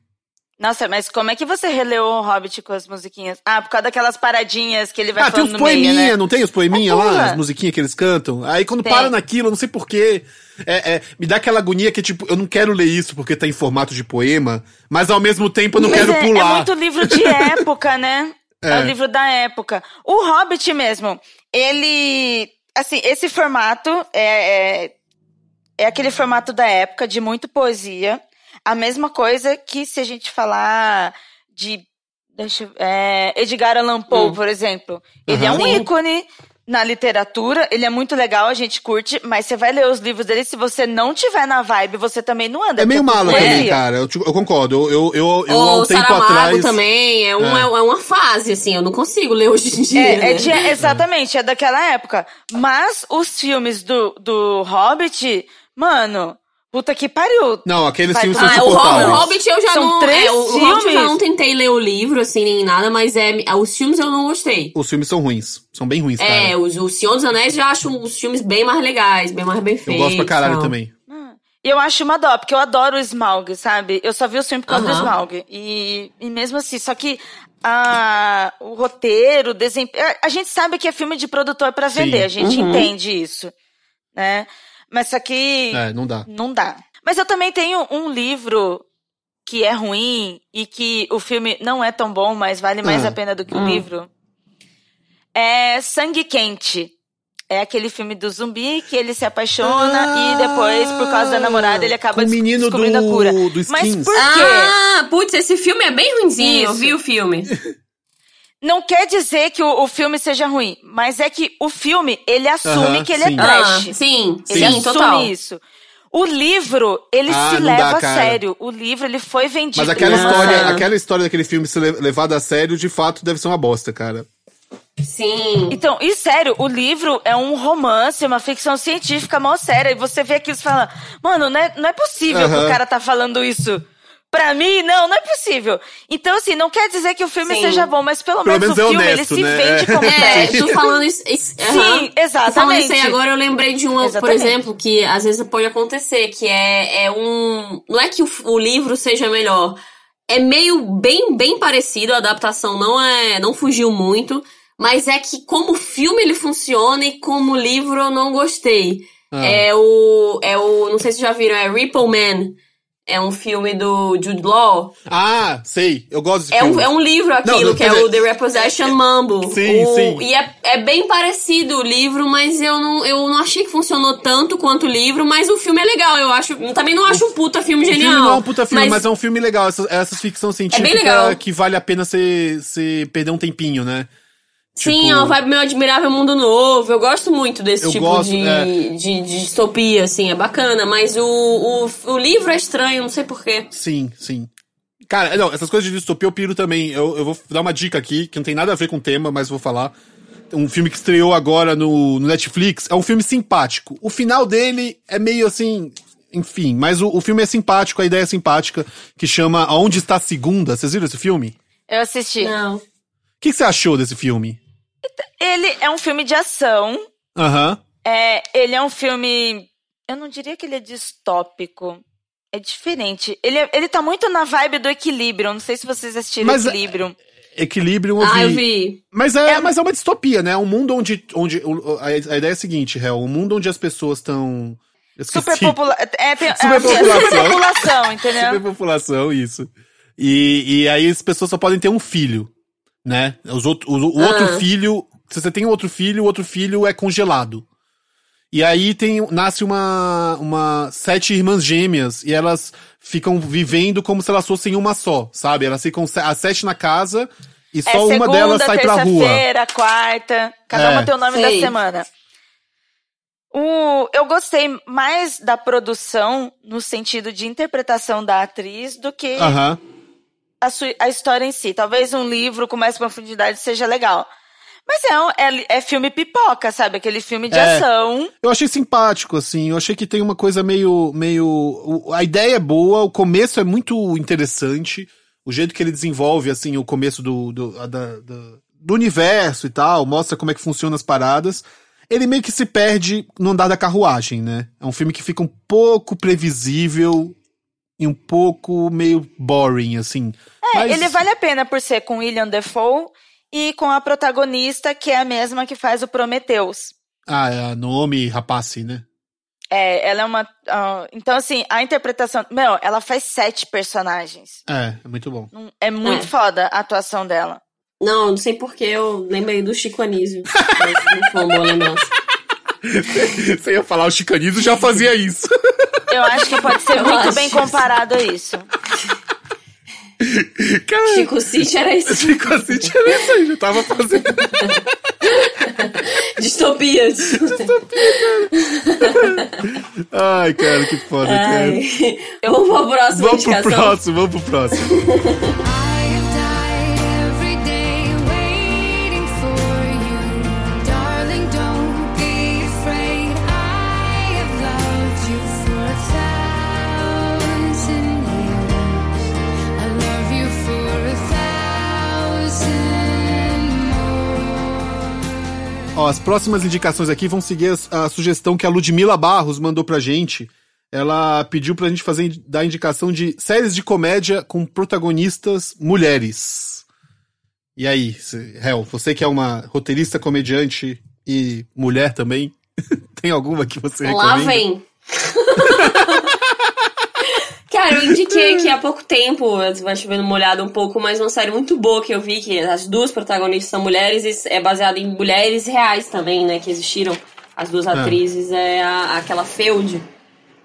B: Nossa, mas como é que você releu o Hobbit com as musiquinhas? Ah, por causa daquelas paradinhas que ele vai
A: ah, tem
B: falando
A: os
B: no meio,
A: poeminha,
B: né?
A: não tem os poeminha
B: É
A: lá, as musiquinhas que eles cantam? Aí quando
B: Tem.
A: para naquilo, eu não sei porquê, é, é, me dá aquela agonia que, tipo, eu não quero ler isso porque tá em formato de poema, mas ao mesmo tempo eu não
B: Mas
A: quero
B: é,
A: pular.
B: é muito livro de época, né? É.
A: É.
B: o livro da época. O Hobbit mesmo, ele. Assim, esse formato é, é, é aquele formato da época de muito poesia. A mesma coisa que se a gente falar de. Deixa, eu- é, Edgar Allan Poe,
C: Hum.
B: por exemplo. Ele é
A: Aham.
B: um ícone na literatura, ele é muito legal, a gente curte, mas você vai ler os livros dele, se você não tiver na vibe, você também não anda.
A: É meio mala
B: poesia.
A: também, cara. Eu, te- eu concordo. Eu, eu, eu, eu há
C: o
A: um tempo
C: Saramago
A: atrás.
C: também é, um,
A: É.
C: é. é uma fase, assim, eu não consigo ler hoje em dia.
B: É,
C: né?
B: é de- exatamente, é daquela época. Mas os filmes do, do Hobbit, mano, puta que pariu.
A: Não, aqueles
B: Vai
A: filmes são
C: Ah, o, Hobbit eu já
B: São
C: não.
B: três
C: é, o, o Hobbit eu já
B: filmes.
C: não tentei ler o livro, assim, nem nada, mas é, os filmes eu não gostei.
A: Os filmes são ruins. São bem ruins, cara.
C: É, os, o Senhor dos Anéis eu já acho os filmes bem mais legais, bem mais bem
A: eu
C: feitos.
A: gosto pra caralho também.
B: E eu acho uma dó, porque eu adoro o Smaug, sabe? Eu só vi o filme por causa do
C: Aham.
B: Smaug. E, e mesmo assim, só que a, o roteiro, o desempenho. A, a gente sabe que é filme de produtor pra
A: Sim.
B: vender, a gente
C: Uhum.
B: entende isso. Né? Mas só que.
A: É, não dá.
B: Não dá. Mas eu também tenho um livro que é ruim e que o filme não é tão bom, mas vale mais
A: Ah.
B: a pena do que o
C: Hum.
B: livro. É Sangue Quente. É aquele filme do zumbi que ele se apaixona
A: Ah,
B: e depois, por causa da namorada, ele acaba
A: o
B: des-
A: menino
B: descobrindo
A: do-
B: a cura.
A: do
B: Mas por quê?
C: Ah, putz, esse filme é bem ruimzinho, eu
B: Isso.
C: vi o filme.
B: Não quer dizer que o, o filme seja ruim, mas é que o filme, ele assume
A: Aham,
B: que ele
A: sim.
B: é trash.
C: Ah, sim,
B: Ele
C: sim,
B: assume
C: total.
B: isso. O livro, ele
A: Ah,
B: se
A: não dá,
B: leva a sério. O livro, ele foi vendido.
A: Mas aquela história, aquela história daquele filme ser le- levado a sério, de fato, deve ser uma bosta, cara.
C: Sim.
B: Então, e sério, o livro é um romance, uma ficção científica mal séria. E você vê aquilo e fala, mano, não é, não é possível que
A: Aham.
B: o cara tá falando isso. Pra mim, não, não é possível. Então, assim, não quer dizer que o filme
C: Sim.
B: seja bom, mas pelo,
A: Pelo
B: menos,
A: menos
B: o
A: é
B: filme,
A: honesto,
B: ele se
A: né?
B: vende como
C: É,
B: trash.
C: tu falando isso. isso
B: Sim, exatamente.
C: Tu falando isso aí agora, eu lembrei de uma, por
B: Exatamente.
C: exemplo, que às vezes pode acontecer, que é, é um. Não é que o, o livro seja melhor. É meio bem, bem parecido, a adaptação não é. não fugiu muito. Mas é que como filme ele funciona e como livro eu não gostei.
A: Ah.
C: É o. É o. Não sei se já viram, é Ripple Man. É um filme do Jude Law.
A: Ah, sei. Eu gosto desse
C: É um,
A: filme.
C: é um livro aquilo,
A: Não,
C: que é
A: dizer,
C: o The Repossession Mambo.
A: Sim,
C: O-
A: sim.
C: E é, é bem parecido o livro, mas eu não, eu não achei que funcionou tanto quanto o livro, mas o filme é legal, eu acho. Também não acho um puta filme
A: O
C: genial.
A: filme não é um puta filme, mas, é um filme legal. Essas, essas ficção científica
C: legal.
A: que vale a pena você perder um tempinho, né?
C: Sim,
A: tipo-
C: é uma vibe meio admirável mundo novo. Eu gosto muito desse tipo
A: gosto,
C: de,
A: é.
C: de, de distopia, assim, é bacana. Mas o, o, o livro é estranho, não sei porquê.
A: Sim, sim. Cara, não, essas coisas de distopia eu piro também. Eu, eu vou dar uma dica aqui, que não tem nada a ver com o tema, mas vou falar. Um filme que estreou agora no, no Netflix. É um filme simpático. O final dele é meio assim. enfim, mas o, o filme é simpático, a ideia é simpática, que chama Aonde Está a Segunda. Vocês viram esse filme?
B: Eu assisti.
C: Não.
A: O que, que você achou desse filme?
B: Ele é um filme de ação.
A: Aham.
B: É, ele é um filme. Eu não diria que ele é distópico. É diferente. Ele, é- ele tá muito na vibe do equilíbrio. Não sei se vocês assistiram
A: Mas,
B: Equilíbrio.
A: Equilíbrio eu
C: Ah, eu
A: vi. Mas é,
B: É-
A: mas é uma distopia, né? Um mundo onde. onde a ideia é a seguinte, Hel. Um mundo onde as pessoas estão.
B: Superpopula é, tem, é,
A: Superpopulação.
B: superpopulação, entendeu?
A: Superpopulação, isso. E, e aí as pessoas só podem ter um filho, né? Os outro, o, o outro
C: Ah.
A: filho. Se você tem um outro filho, o outro filho é congelado. E aí tem, nasce uma, uma sete irmãs gêmeas e elas ficam vivendo como se elas fossem uma só, sabe? Elas ficam se- as sete na casa e só
B: é
A: uma
B: segunda,
A: delas sai pra rua.
B: terça-feira, quarta. Cada
A: É.
B: uma tem o nome
C: Sei.
B: da semana. O, eu gostei mais da produção no sentido de interpretação da atriz do que
A: Aham.
B: A, sua- a história em si. Talvez um livro com mais profundidade seja legal. Mas é, um- é, é filme pipoca, sabe? Aquele filme de
A: É.
B: ação.
A: Eu achei simpático, assim. Eu achei que tem uma coisa meio. meio a ideia é boa, o começo é muito interessante. O jeito que ele desenvolve, assim, o começo do, do, da- da- do universo e tal, mostra como é que funcionam as paradas. Ele meio que se perde no andar da carruagem, né? É um filme que fica um pouco previsível e um pouco meio boring, assim.
B: É,
A: Mas-
B: ele vale a pena por ser com William Defoe e com a protagonista, que é a mesma que faz o Prometheus.
A: Ah, é a Naomi Rapace, né?
B: É, ela é uma. ah, então, assim, a interpretação. Meu, ela faz sete personagens.
A: É, é muito bom.
B: É muito
C: É.
B: foda a atuação dela.
C: Não, não sei porque eu lembrei do Chico Anísio. Mas não foi uma boa lembrança.
A: Você ia falar, o Chicanizo já fazia isso.
B: Eu acho que pode ser
C: Eu
B: muito
C: acho.
B: bem comparado a isso.
A: Cara,
C: Chico City era isso.
A: Chico assim, tinha isso aí, já tava fazendo.
C: Distopias.
A: Ai, cara, que foda, cara.
C: Ai. Vamos pra próxima
A: Vamos pro próximo, vamos pro próximo. Ó, as próximas indicações aqui vão seguir as- a, sugestão que a Ludmila Barros mandou pra gente. Ela pediu pra gente fazer dar indicação de séries de comédia com protagonistas mulheres. E aí, Hel, você que é uma roteirista, comediante e mulher também, tem alguma que você
C: Lá
A: recomenda?
C: vem. Cara, eu indiquei aqui há pouco tempo, vai chovendo molhado um pouco, mas uma série muito boa que eu vi, que as duas protagonistas são mulheres, e é baseada em mulheres reais também, né, que existiram. As duas atrizes, é a- aquela Feud.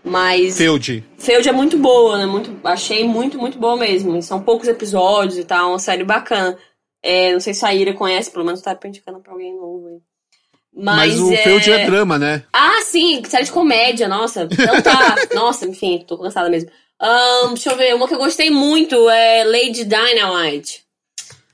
C: Mas
A: Feud.
C: Feud é muito boa, né? Muito, achei muito, muito boa mesmo. São poucos episódios e tal, uma série bacana. É, não sei se a Ira conhece, pelo menos tá indicando pra alguém novo aí.
A: Mas,
C: Mas,
A: o Feud é drama, né?
C: ah, sim, série de comédia, nossa. Então tá. nossa, enfim, tô cansada mesmo. Ahn, deixa eu ver, uma que eu gostei muito é Lady Dynamite.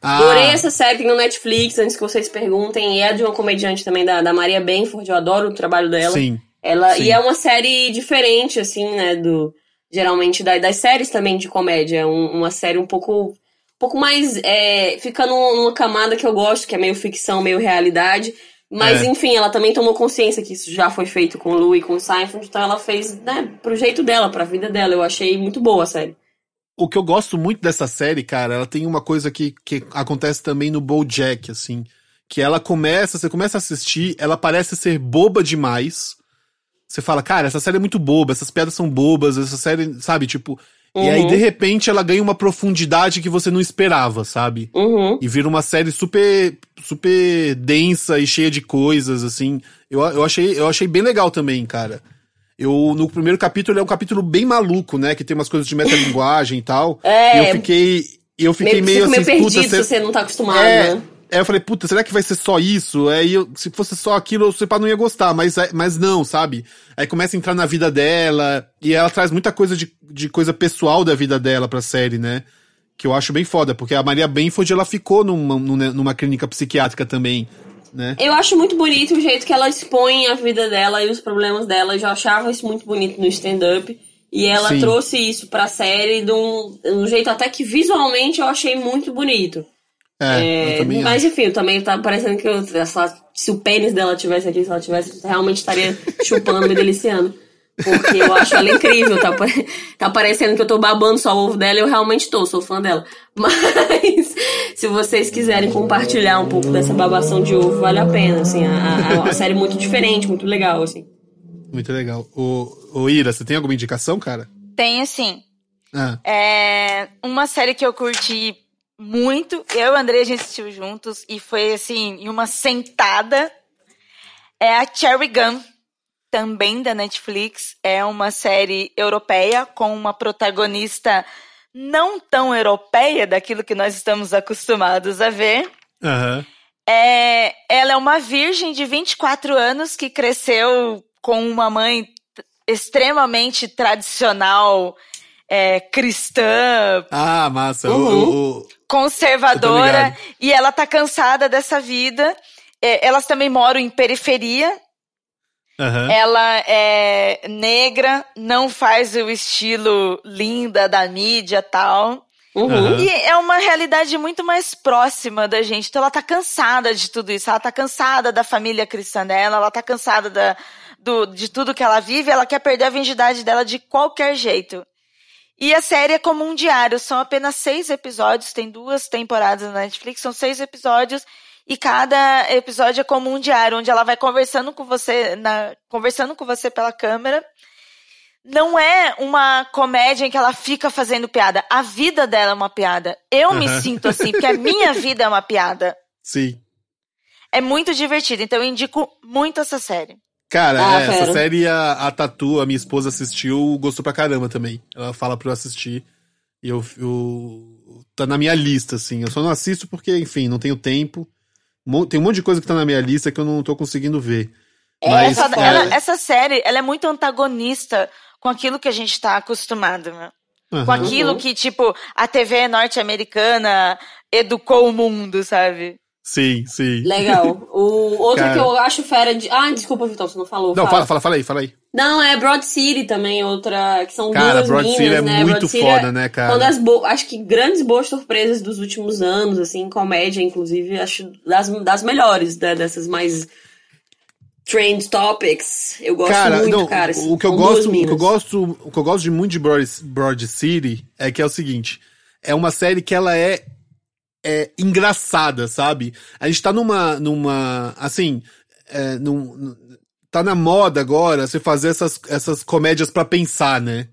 A: Ah,
C: Adorei essa série, tem no Netflix, antes que vocês perguntem. E é de uma comediante também, da, da Maria Benford, eu adoro o trabalho dela.
A: sim.
C: Ela,
A: Sim.
C: e é uma série diferente, assim, né, do... Geralmente da- das séries também de comédia. Um- uma série um pouco... Um pouco mais... É, fica num- numa camada que eu gosto, que é meio ficção, meio realidade. Mas,
A: É.
C: enfim, ela também tomou consciência que isso já foi feito com o Lu e com o Seinfeld. Então ela fez, né, pro jeito dela, pra vida dela. Eu achei muito boa a série.
A: O que eu gosto muito dessa série, cara, ela tem uma coisa que, que acontece também no BoJack, assim, que ela começa, você começa a assistir, ela parece ser boba demais. Você fala, cara, essa série é muito boba, essas piadas são bobas, essa série, sabe, tipo, e aí
C: Uhum.
A: de repente ela ganha uma profundidade que você não esperava, sabe?
C: Uhum.
A: E vira uma série super super densa e cheia de coisas, assim. Eu, eu, achei, eu achei bem legal também, cara. Eu, no primeiro capítulo, ele é um capítulo bem maluco, né? Que tem umas coisas de metalinguagem e tal.
C: É.
A: E eu fiquei. Eu fiquei
C: Meio,
A: meio, assim,
C: meio perdido se você não tá acostumado,
A: é,
C: né?
A: Aí eu falei, puta, será que vai ser só isso? Aí eu, se fosse só aquilo, eu sei pra não ia gostar, mas, é- mas não, sabe? Aí começa a entrar na vida dela, e ela traz muita coisa de, de coisa pessoal da vida dela pra série, né? Que eu acho bem foda, porque a Maria Benford, ela ficou numa, numa, numa clínica psiquiátrica também. né?
C: Eu acho muito bonito o jeito que ela expõe a vida dela e os problemas dela. Eu já achava isso muito bonito no stand-up. E ela
A: Sim.
C: trouxe isso pra série de um, de um jeito até que visualmente eu achei muito bonito.
A: É,
C: É, mas enfim, eu também tá parecendo que eu, se, ela- se o pênis dela tivesse aqui, se ela tivesse, realmente estaria chupando, me deliciando. Porque eu acho ela incrível. Tá, tá parecendo que eu tô babando só o ovo dela e eu realmente tô, sou fã dela. Mas se vocês quiserem compartilhar um pouco dessa babação de ovo, vale a pena. Assim, a, a- a série é muito diferente, muito legal, assim.
A: Muito legal. Ô, ô Ira, você tem alguma indicação, cara?
B: Tem, assim,
A: Ah,
B: É uma série que eu curti muito. Eu e o André, a gente assistiu juntos. E foi, assim, em uma sentada. É a Cherry Gun, também da Netflix. É uma série europeia com uma protagonista não tão europeia daquilo que nós estamos acostumados a ver.
A: Aham.
B: É, ela é uma virgem de 24 anos que cresceu com uma mãe extremamente tradicional, é, cristã,
A: Ah, massa.
C: Uhum.
B: conservadora, e ela tá cansada dessa vida. É, elas também moram em periferia.
A: Aham.
B: Ela é negra, não faz o estilo linda da mídia tal.
C: Uhum.
B: E é uma realidade muito mais próxima da gente. Então ela tá cansada de tudo isso. Ela tá cansada da família cristã dela, ela tá cansada da, do, de tudo que ela vive, ela quer perder a virgindade dela de qualquer jeito. E a série é como um diário, são apenas seis episódios, tem duas temporadas na Netflix, são seis episódios, e cada episódio é como um diário, onde ela vai conversando com você, na, conversando com você pela câmera. Não é uma comédia em que ela fica fazendo piada. A vida dela é uma piada. Eu me
A: Aham.
B: sinto assim, porque a minha vida é uma piada.
A: Sim.
B: É muito divertido, então eu indico muito essa série.
A: Cara,
C: Ah,
A: é, essa série a, a Tatu, a minha esposa, assistiu, gostou pra caramba também. Ela fala pra eu assistir. E eu, eu. Tá na minha lista, assim. Eu só não assisto porque, enfim, não tenho tempo. Tem um monte de coisa que tá na minha lista que eu não tô conseguindo ver. Mas,
B: essa,
A: é,
B: ela- essa série, ela é muito antagonista com aquilo que a gente tá acostumado, né? Com
A: aham.
B: aquilo
C: Uhum.
B: que, tipo, a TV norte-americana educou o mundo, sabe?
A: Sim, sim.
C: Legal. O outro
A: Cara.
C: que eu acho fera de. Ah, desculpa, Vitão, você não falou.
A: Não,
C: fala.
A: fala, fala, aí, fala aí.
C: Não, é Broad City também, outra. Que são
A: Cara,
C: duas
A: Broad
C: minas,
A: City é
C: né?
A: muito
C: Broad City
A: foda,
C: é
A: né, cara?
C: Uma das bo- acho que grandes boas surpresas dos últimos anos, assim, comédia, inclusive, acho das, das melhores, né, dessas mais trend topics. Eu gosto
A: cara,
C: muito,
A: não,
C: cara.
A: o que eu gosto, o que eu gosto, o que eu gosto de muito de Broad, Broad City é que é o seguinte, é uma série que ela é é engraçada, sabe? A gente tá numa numa assim, é, num, tá na moda agora você fazer essas essas comédias pra pensar, né?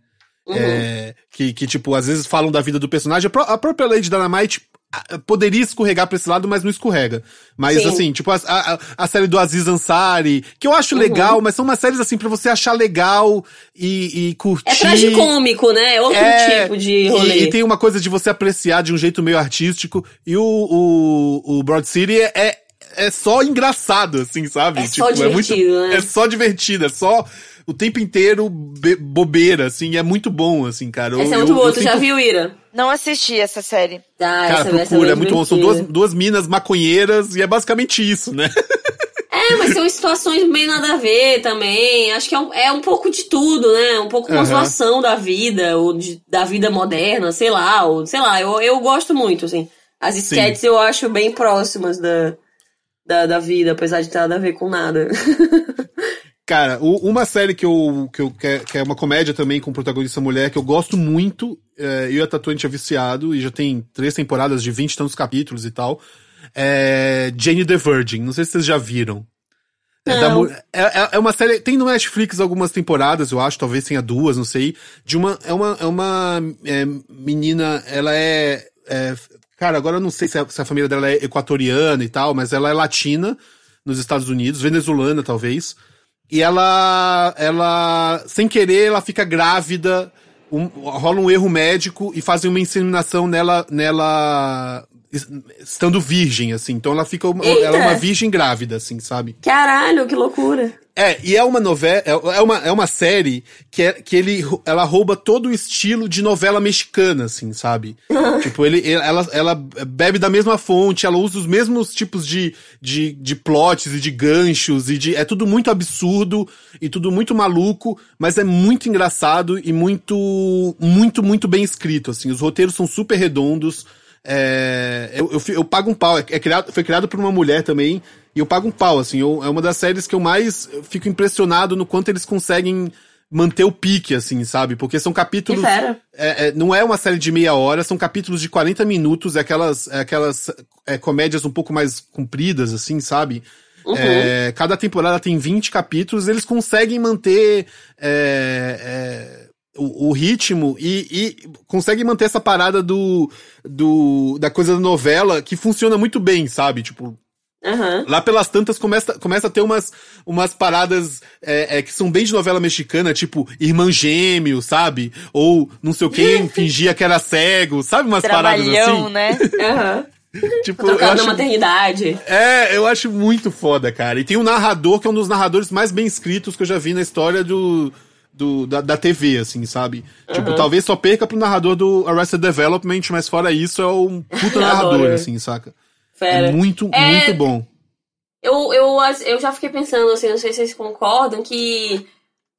C: Uhum.
A: É, que, que, tipo, às vezes falam da vida do personagem. A, pró- a própria Lady Dynamite poderia escorregar pra esse lado, mas não escorrega. Mas,
C: Sim.
A: assim, tipo, a, a, a série do Aziz Ansari, que eu acho
C: Uhum.
A: legal, mas são umas séries, assim, pra você achar legal e, e curtir.
C: É tragicômico, né? É outro
A: É,
C: tipo de rolê.
A: E, e tem uma coisa de você apreciar de um jeito meio artístico. E o, o, o Broad City é, é, é só engraçado, assim, sabe?
C: É só divertido, né?
A: É só divertido, é só o tempo inteiro be- bobeira, assim, é muito bom, assim, cara. Eu-
C: Essa é
A: eu-
C: muito boa,
A: eu
C: tu já
A: sinto-
C: viu, Ira?
B: Não assisti essa série.
C: Tá,
A: Cara,
C: essa, essa
A: procura, é muito bom. São duas, duas minas maconheiras e é basicamente isso, né?
C: É, mas são situações meio nada a ver também. Acho que é um, é um pouco de tudo, né? Um pouco uma
A: Aham.
C: zoação da vida, ou de- da vida moderna, sei lá, ou sei lá, eu, eu gosto muito, assim. As sketches eu acho bem próximas da, da, da vida, apesar de ter nada a ver com nada.
A: Cara, uma série que eu, que eu que é, que é uma comédia também com protagonista mulher que eu gosto muito, é, eu e a Tatu a gente é viciado e já tem três temporadas de 20 e tantos capítulos e tal. É Jane the Virgin, não sei se vocês já viram. É, da é, é- é uma série, tem no Netflix algumas temporadas, eu acho, talvez tenha duas, não sei. De uma, é uma, é uma é, menina, ela é, é, Cara, agora eu não sei se a, se a família dela é equatoriana e tal, mas ela é latina nos Estados Unidos, venezuelana talvez. E ela, ela, sem querer, ela fica grávida, um- rola um erro médico e fazem uma inseminação nela, nela es- estando virgem, assim. Então ela fica, uma, ela é uma virgem grávida, assim, sabe?
C: Caralho, que loucura.
A: É, e é uma novela, é é uma, é uma série que, é, que ele, ela rouba todo o estilo de novela mexicana, assim, sabe? tipo, ele, ela, ela bebe da mesma fonte, ela usa os mesmos tipos de, de, de plots e de ganchos, e de, é tudo muito absurdo e tudo muito maluco, mas é muito engraçado e muito, muito, muito bem escrito, assim. Os roteiros são super redondos, é, eu, eu, eu pago um pau, é, é criado, foi criado por uma mulher também, e eu pago um pau, assim, eu- é uma das séries que eu mais fico impressionado no quanto eles conseguem manter o pique, assim, sabe? Porque são capítulos. É, é, não é uma série de meia hora, são capítulos de 40 minutos, é aquelas, é aquelas é, comédias um pouco mais compridas, assim, sabe?
C: Uhum.
A: Cada temporada tem 20 capítulos, eles conseguem manter o, o ritmo e, e conseguem manter essa parada do, do da coisa da novela que funciona muito bem, sabe? Tipo,
C: Aham.
A: Lá pelas tantas começa, começa a ter umas, umas paradas é, é, que são bem de novela mexicana, tipo Irmã Gêmeo, sabe? Ou não sei o quem fingia que era cego, sabe? Umas paradas
B: Trabalhão,
A: assim.
B: né?
C: Aham.
A: Tipo, eu acho,
C: maternidade.
A: é, eu acho muito foda, cara. E tem um narrador que é um dos narradores mais bem escritos que eu já vi na história do, do da, da TV, assim, sabe? Tipo, talvez só perca pro narrador do Arrested Development, mas fora isso é um puta narrador, assim, saca?
C: Fera.
A: É muito,
C: É-
A: muito bom.
C: Eu, eu, eu já fiquei pensando, assim, não sei se vocês concordam, que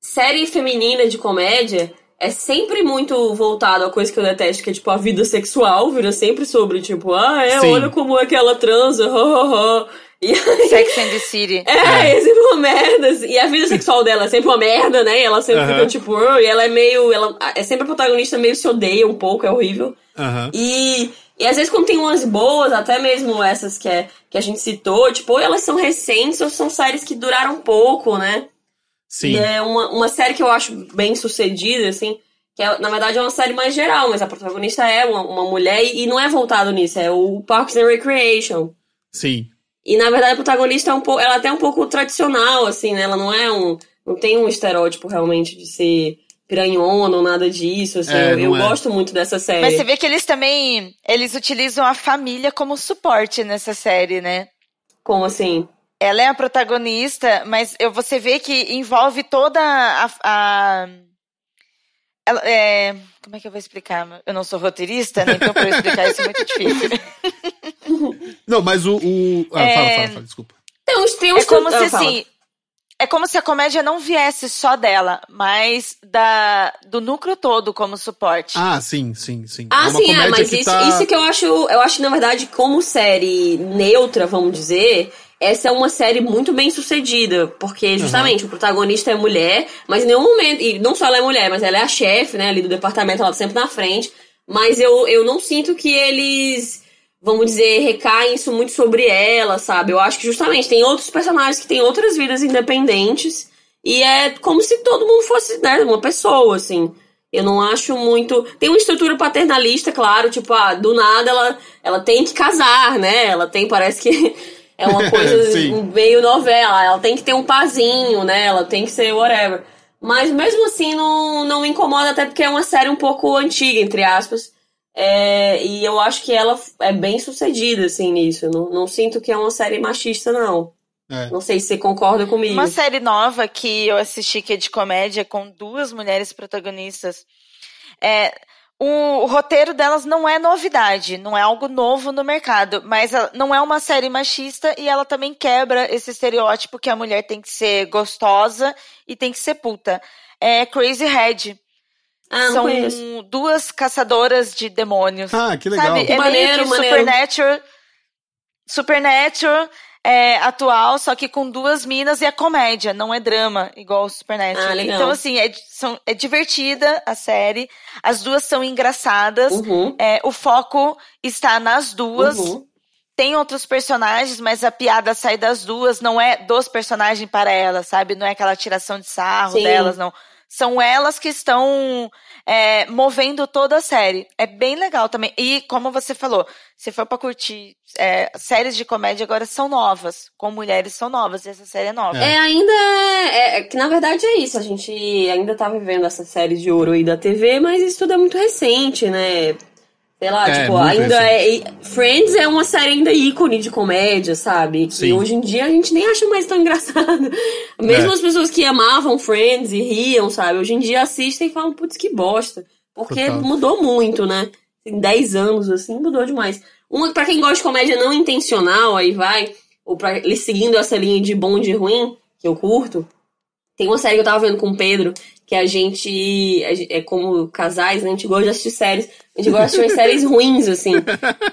C: série feminina de comédia é sempre muito voltado a coisa que eu detesto, que é tipo a vida sexual, vira sempre sobre, tipo, ah, é,
A: Sim.
C: olha como é que ela transa, ha, ha, ha. E aí,
B: Sex and the City.
C: é, é sempre uma merda. assim. E a vida sexual dela é sempre uma merda, né? E ela sempre
A: Aham.
C: fica tipo, e ela é meio. Ela é sempre a protagonista meio se odeia um pouco, é horrível.
A: Aham.
C: E, e às vezes quando tem umas boas, até mesmo essas que, é, que a gente citou, tipo, ou elas são recentes ou são séries que duraram pouco, né?
A: Sim.
C: E é uma, uma série que eu acho bem sucedida, assim, que é, na verdade é uma série mais geral, mas a protagonista é uma, uma mulher e, e não é voltado nisso, é o Parks and Recreation.
A: Sim.
C: E na verdade a protagonista é um pouco, ela é até um pouco tradicional, assim, né? Ela não é um. Não tem um estereótipo realmente de ser piranhona ou nada disso, assim.
A: É,
C: eu eu
A: é.
C: gosto muito dessa série.
B: Mas você vê que eles também, eles utilizam a família como suporte nessa série, né?
C: Como assim?
B: Ela é a protagonista, mas eu, você vê que envolve toda a. a- ela, é, como é que eu vou explicar? Eu não sou roteirista, né? Então, pra eu explicar isso é muito difícil.
A: Não, mas o. o... Ah,
B: É,
A: fala, fala, fala, desculpa.
C: Tem uns, tem uns
B: É como se assim. É como se a comédia não viesse só dela, mas da, do núcleo todo como suporte.
A: Ah, sim, sim, sim.
C: Ah,
A: é uma
C: sim, é, mas
A: que
C: isso,
A: tá...
C: isso que eu acho, eu acho, na verdade, como série neutra, vamos dizer, essa é uma série muito bem sucedida, porque justamente o protagonista é mulher, mas em nenhum momento, e não só ela é mulher, mas ela é a chefe, né, ali do departamento, ela tá sempre na frente, mas eu, eu não sinto que eles, vamos dizer, recaem isso muito sobre ela, sabe? Eu acho que justamente tem outros personagens que têm outras vidas independentes, e é como se todo mundo fosse, né, uma pessoa, assim. Eu não acho muito. Tem uma estrutura paternalista, claro, tipo, ah, do nada ela, ela tem que casar, né? Ela tem, parece que é uma coisa meio novela. Ela tem que ter um pazinho, né? Ela tem que ser whatever. Mas mesmo assim não, não me incomoda, até porque é uma série um pouco antiga, entre aspas. É, e eu acho que ela é bem sucedida, assim, nisso. Eu Não, não sinto que é uma série machista, não.
A: É.
C: Não sei se você concorda comigo.
B: Uma série nova que eu assisti que é de comédia com duas mulheres protagonistas. É, o, o roteiro delas não é novidade, não é algo novo no mercado, mas ela não é uma série machista e ela também quebra esse estereótipo que a mulher tem que ser gostosa e tem que ser puta. É Crazy Head.
C: Ah,
B: São
C: conheço.
B: duas caçadoras de demônios.
A: Ah, que legal.
B: Sabe? É
C: Maneiro,
B: meio que
C: maneiro.
B: Supernatural. Supernatural é atual, só que com duas minas e é comédia, não é drama, igual o Supernatural.
C: Ah, legal.
B: Então, assim, é, são, é divertida a série. As duas são engraçadas.
C: Uhum.
B: É, o foco está nas duas.
C: Uhum.
B: Tem outros personagens, mas a piada sai das duas, não é dos personagens para elas, sabe? Não é aquela tiração de sarro
C: Sim.
B: delas, não. São elas que estão é, movendo toda a série. É bem legal também. E como você falou, se for pra curtir é, séries de comédia agora são novas, com mulheres são novas, e essa série é nova.
C: É, ainda é, é que na verdade é isso. A gente ainda tá vivendo essa série de ouro aí da TV, mas isso tudo é muito recente, né? Sei lá,
A: É,
C: tipo, ainda é. Friends é uma série ainda ícone de comédia, sabe? Que
A: Sim.
C: hoje em dia a gente nem acha mais tão engraçado. Mesmo
A: É.
C: as pessoas que amavam Friends e riam, sabe? Hoje em dia assistem e falam, putz, que bosta. Porque
A: Total.
C: mudou muito, né? Em 10 anos, assim, mudou demais. Uma, pra quem gosta de comédia não intencional, aí vai, ou pra, seguindo essa linha de bom e de ruim, que eu curto, tem uma série que eu tava vendo com o Pedro, que a gente, a gente- é como casais, né? A gente gosta de assistir séries. A gente gosta de assistir séries ruins, assim.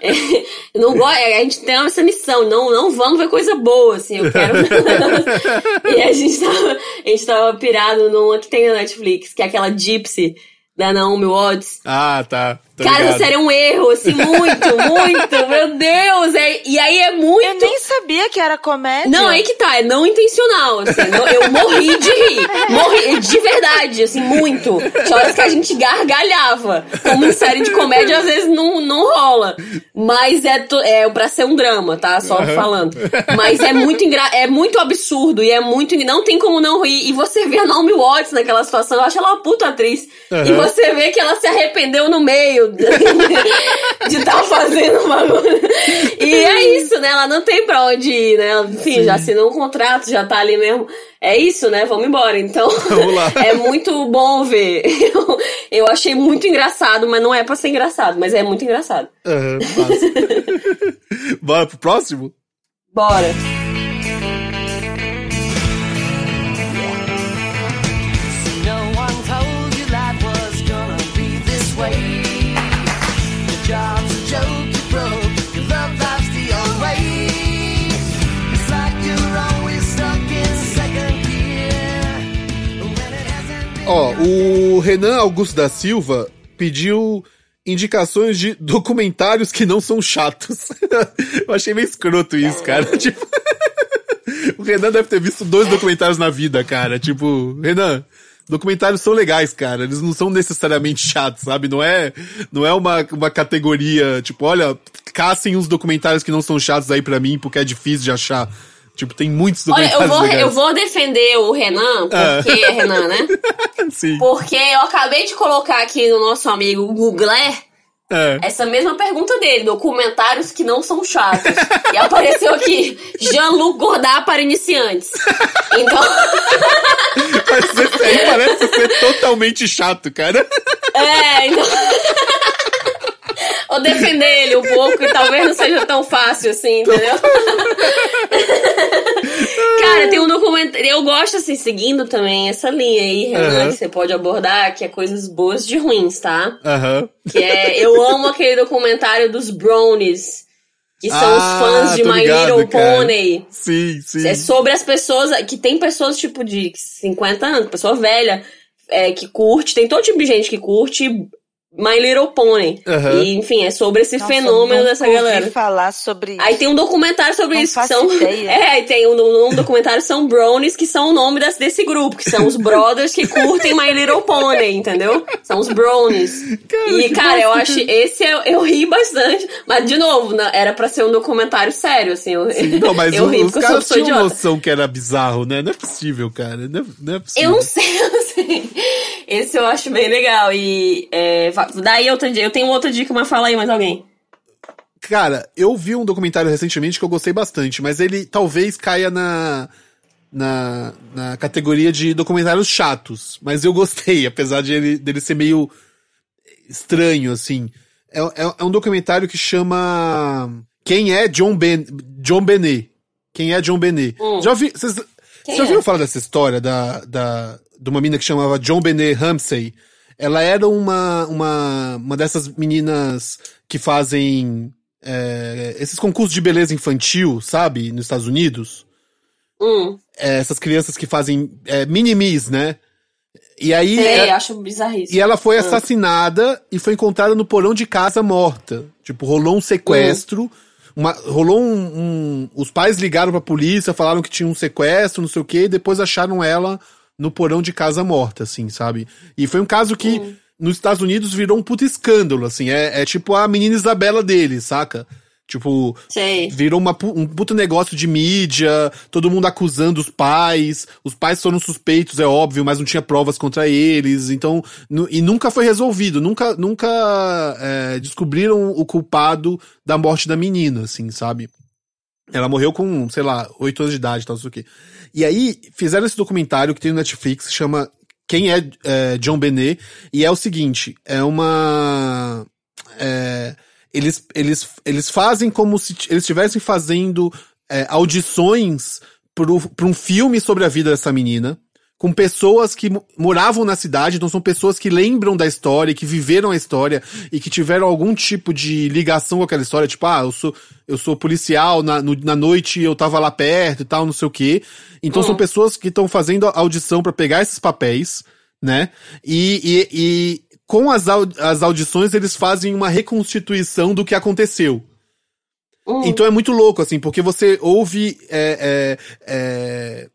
C: É, não gosto, a gente tem essa missão, não, não vamos ver coisa boa, assim, eu quero. e a gente tava, a gente tava pirado numa que tem na Netflix, que é aquela Gypsy da Naomi Watts.
A: Ah, tá. Tô
C: Cara,
A: ligado.
C: essa série é um erro, assim, muito, muito, meu Deus! É, e aí é muito.
B: Eu nem sabia que era comédia.
C: Não, aí que tá, é não intencional, assim, não- eu morri de rir, morri, de verdade, assim, muito. Tinha horas que a gente gargalhava, como em série de comédia às vezes não, não rola, mas é, to- é pra ser um drama, tá, só falando. Mas é muito engra é muito absurdo e é muito, não tem como não rir, e você vê a Naomi Watts naquela situação, eu acho ela uma puta atriz, e
A: Aham.
C: você vê que ela se arrependeu no meio de estar fazendo uma E é isso, né? Ela não tem pra onde ir, né? Ela, Enfim, já assinou um contrato, já tá ali mesmo. É isso, né? Vamos embora. Então, é muito bom ver. Eu, eu achei muito engraçado, mas não é pra ser engraçado, mas é muito engraçado.
A: Massa. Bora pro próximo?
C: Bora.
A: Ó, o Renan Augusto da Silva pediu indicações de documentários que não são chatos. Eu achei meio escroto isso, cara. Tipo, o Renan deve ter visto dois documentários na vida, cara. Tipo, Renan, documentários são legais, cara. Eles não são necessariamente chatos, sabe? Não é, não é uma, uma categoria, tipo, olha, caçem uns documentários que não são chatos aí pra mim, porque é difícil de achar. Tipo, tem muitos
C: Olha,
A: documentários
C: eu vou,
A: legais.
C: eu vou defender o Renan, porque é Renan, né?
A: Sim.
C: Porque eu acabei de colocar aqui no nosso amigo Google
A: É.
C: essa mesma pergunta dele, documentários que não são chatos. e apareceu aqui, Jean-Luc Godard para iniciantes. Então,
A: Mas esse aí parece ser totalmente chato, cara.
C: é, então... Vou defender ele um pouco e talvez não seja tão fácil assim, entendeu? Cara, tem um documentário. Eu gosto, assim, seguindo também essa linha aí, Renan,
A: Aham.
C: que você pode abordar, que é coisas boas de ruins, tá?
A: Aham.
C: Que é. Eu amo aquele documentário dos Brownies, que são
A: Ah,
C: os fãs de My
A: ligado,
C: Little
A: cara.
C: Pony.
A: Sim, sim.
C: É sobre as pessoas. Que tem pessoas, tipo, de 50 anos, pessoa velha, é, que curte, tem todo tipo de gente que curte My Little Pony.
A: Aham.
C: E, enfim, é sobre esse
B: Nossa,
C: fenômeno dessa galera.
B: falar sobre isso.
C: Aí tem um documentário sobre
B: Não
C: isso. Que
B: faço
C: são,
B: ideia.
C: é, aí tem um, um documentário são Brownies, que são o nome desse, desse grupo, que são os brothers que curtem My Little Pony, entendeu? São os Brownies.
A: Cara,
C: e, cara, eu acho. Esse eu, eu ri bastante. Mas, de novo, não- era pra ser um documentário sério, assim. Eu,
A: Não, mas
C: eu
A: o-
C: ri
A: os caras tinham
C: idiota.
A: noção que era bizarro, né? Não é possível, cara. Não é, não é possível.
C: Eu não sei, eu não sei. Esse eu acho bem legal. E é, daí outra dia. Eu tenho outra dica, mas fala aí mais alguém.
A: Cara, eu vi um documentário recentemente que eu gostei bastante, mas ele talvez caia na, na, na categoria de documentários chatos. Mas eu gostei, apesar de ele, dele ser meio estranho, assim. É, é, é um documentário que chama Quem é John, ben, John Benet? Quem é John Benet?
C: Hum.
A: Já ouvi, vocês já ouviram
C: é?
A: falar dessa história da, da, de uma menina que chamava John Benet Ramsey? Ela era uma, uma, uma dessas meninas que fazem é, esses concursos de beleza infantil, sabe? Nos Estados Unidos.
C: Hum,
A: É, essas crianças que fazem é, mini-mis, né? E aí.
C: sei,
A: é-
C: acho bizarríssimo.
A: e ela foi assassinada e foi encontrada no porão de casa morta. Tipo, rolou um sequestro. Uma, rolou um, um- Os pais ligaram pra polícia, falaram que tinha um sequestro, não sei o quê, e depois acharam ela no porão de casa morta, assim, sabe? E foi um caso que nos Estados Unidos virou um puto escândalo, assim. É, é tipo a menina Isabela dele, saca? Tipo,
C: Sei.
A: virou uma, um puto negócio de mídia, todo mundo acusando os pais, os pais foram suspeitos, é óbvio, mas não tinha provas contra eles, então, e nunca foi resolvido, nunca, nunca é, descobriram o culpado da morte da menina, assim, sabe? Ela morreu com, sei lá, oito anos de idade, tal, não sei o quê. E aí, fizeram esse documentário que tem no Netflix, chama Quem é, é, John Benet, e é o seguinte, é uma... é, eles, eles, eles fazem como se eles estivessem fazendo é, audições para um filme sobre a vida dessa menina, com pessoas que mo- moravam na cidade, então são pessoas que lembram da história, que viveram a história e que tiveram algum tipo de ligação com aquela história, tipo, ah, eu sou, eu sou policial, na, no- na noite eu tava lá perto e tal, não sei o quê. Então são pessoas que estão fazendo audição para pegar esses papéis, né? E, e, e com as, as audições eles fazem uma reconstituição do que aconteceu.
C: Hum.
A: Então é muito louco, assim, porque você ouve. é, é, é,